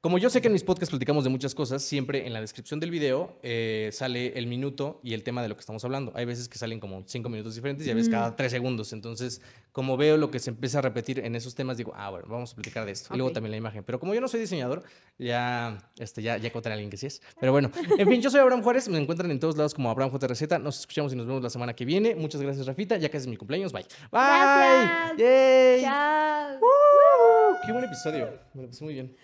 como yo sé que en mis podcasts platicamos de muchas cosas, siempre en la descripción del video eh, sale el minuto y el tema de lo que estamos hablando. Hay veces que salen como cinco minutos diferentes y a veces Mm. cada tres segundos. Entonces, como veo lo que se empieza a repetir en esos temas, digo, ah, bueno, vamos a platicar de esto. Y luego también la imagen. Pero como yo no soy diseñador, ya, este, ya, ya encontré a alguien que sí es. Pero bueno, en fin, yo soy Abraham Juárez. Me encuentran en todos lados como Abraham J. Receta. Nos escuchamos y nos vemos la semana que viene. Muchas gracias, Rafita. Ya casi es mi cumpleaños. Bye. Bye. Gracias. Yay. Chao. Woo. Qué buen episodio. Me lo pasé muy bien.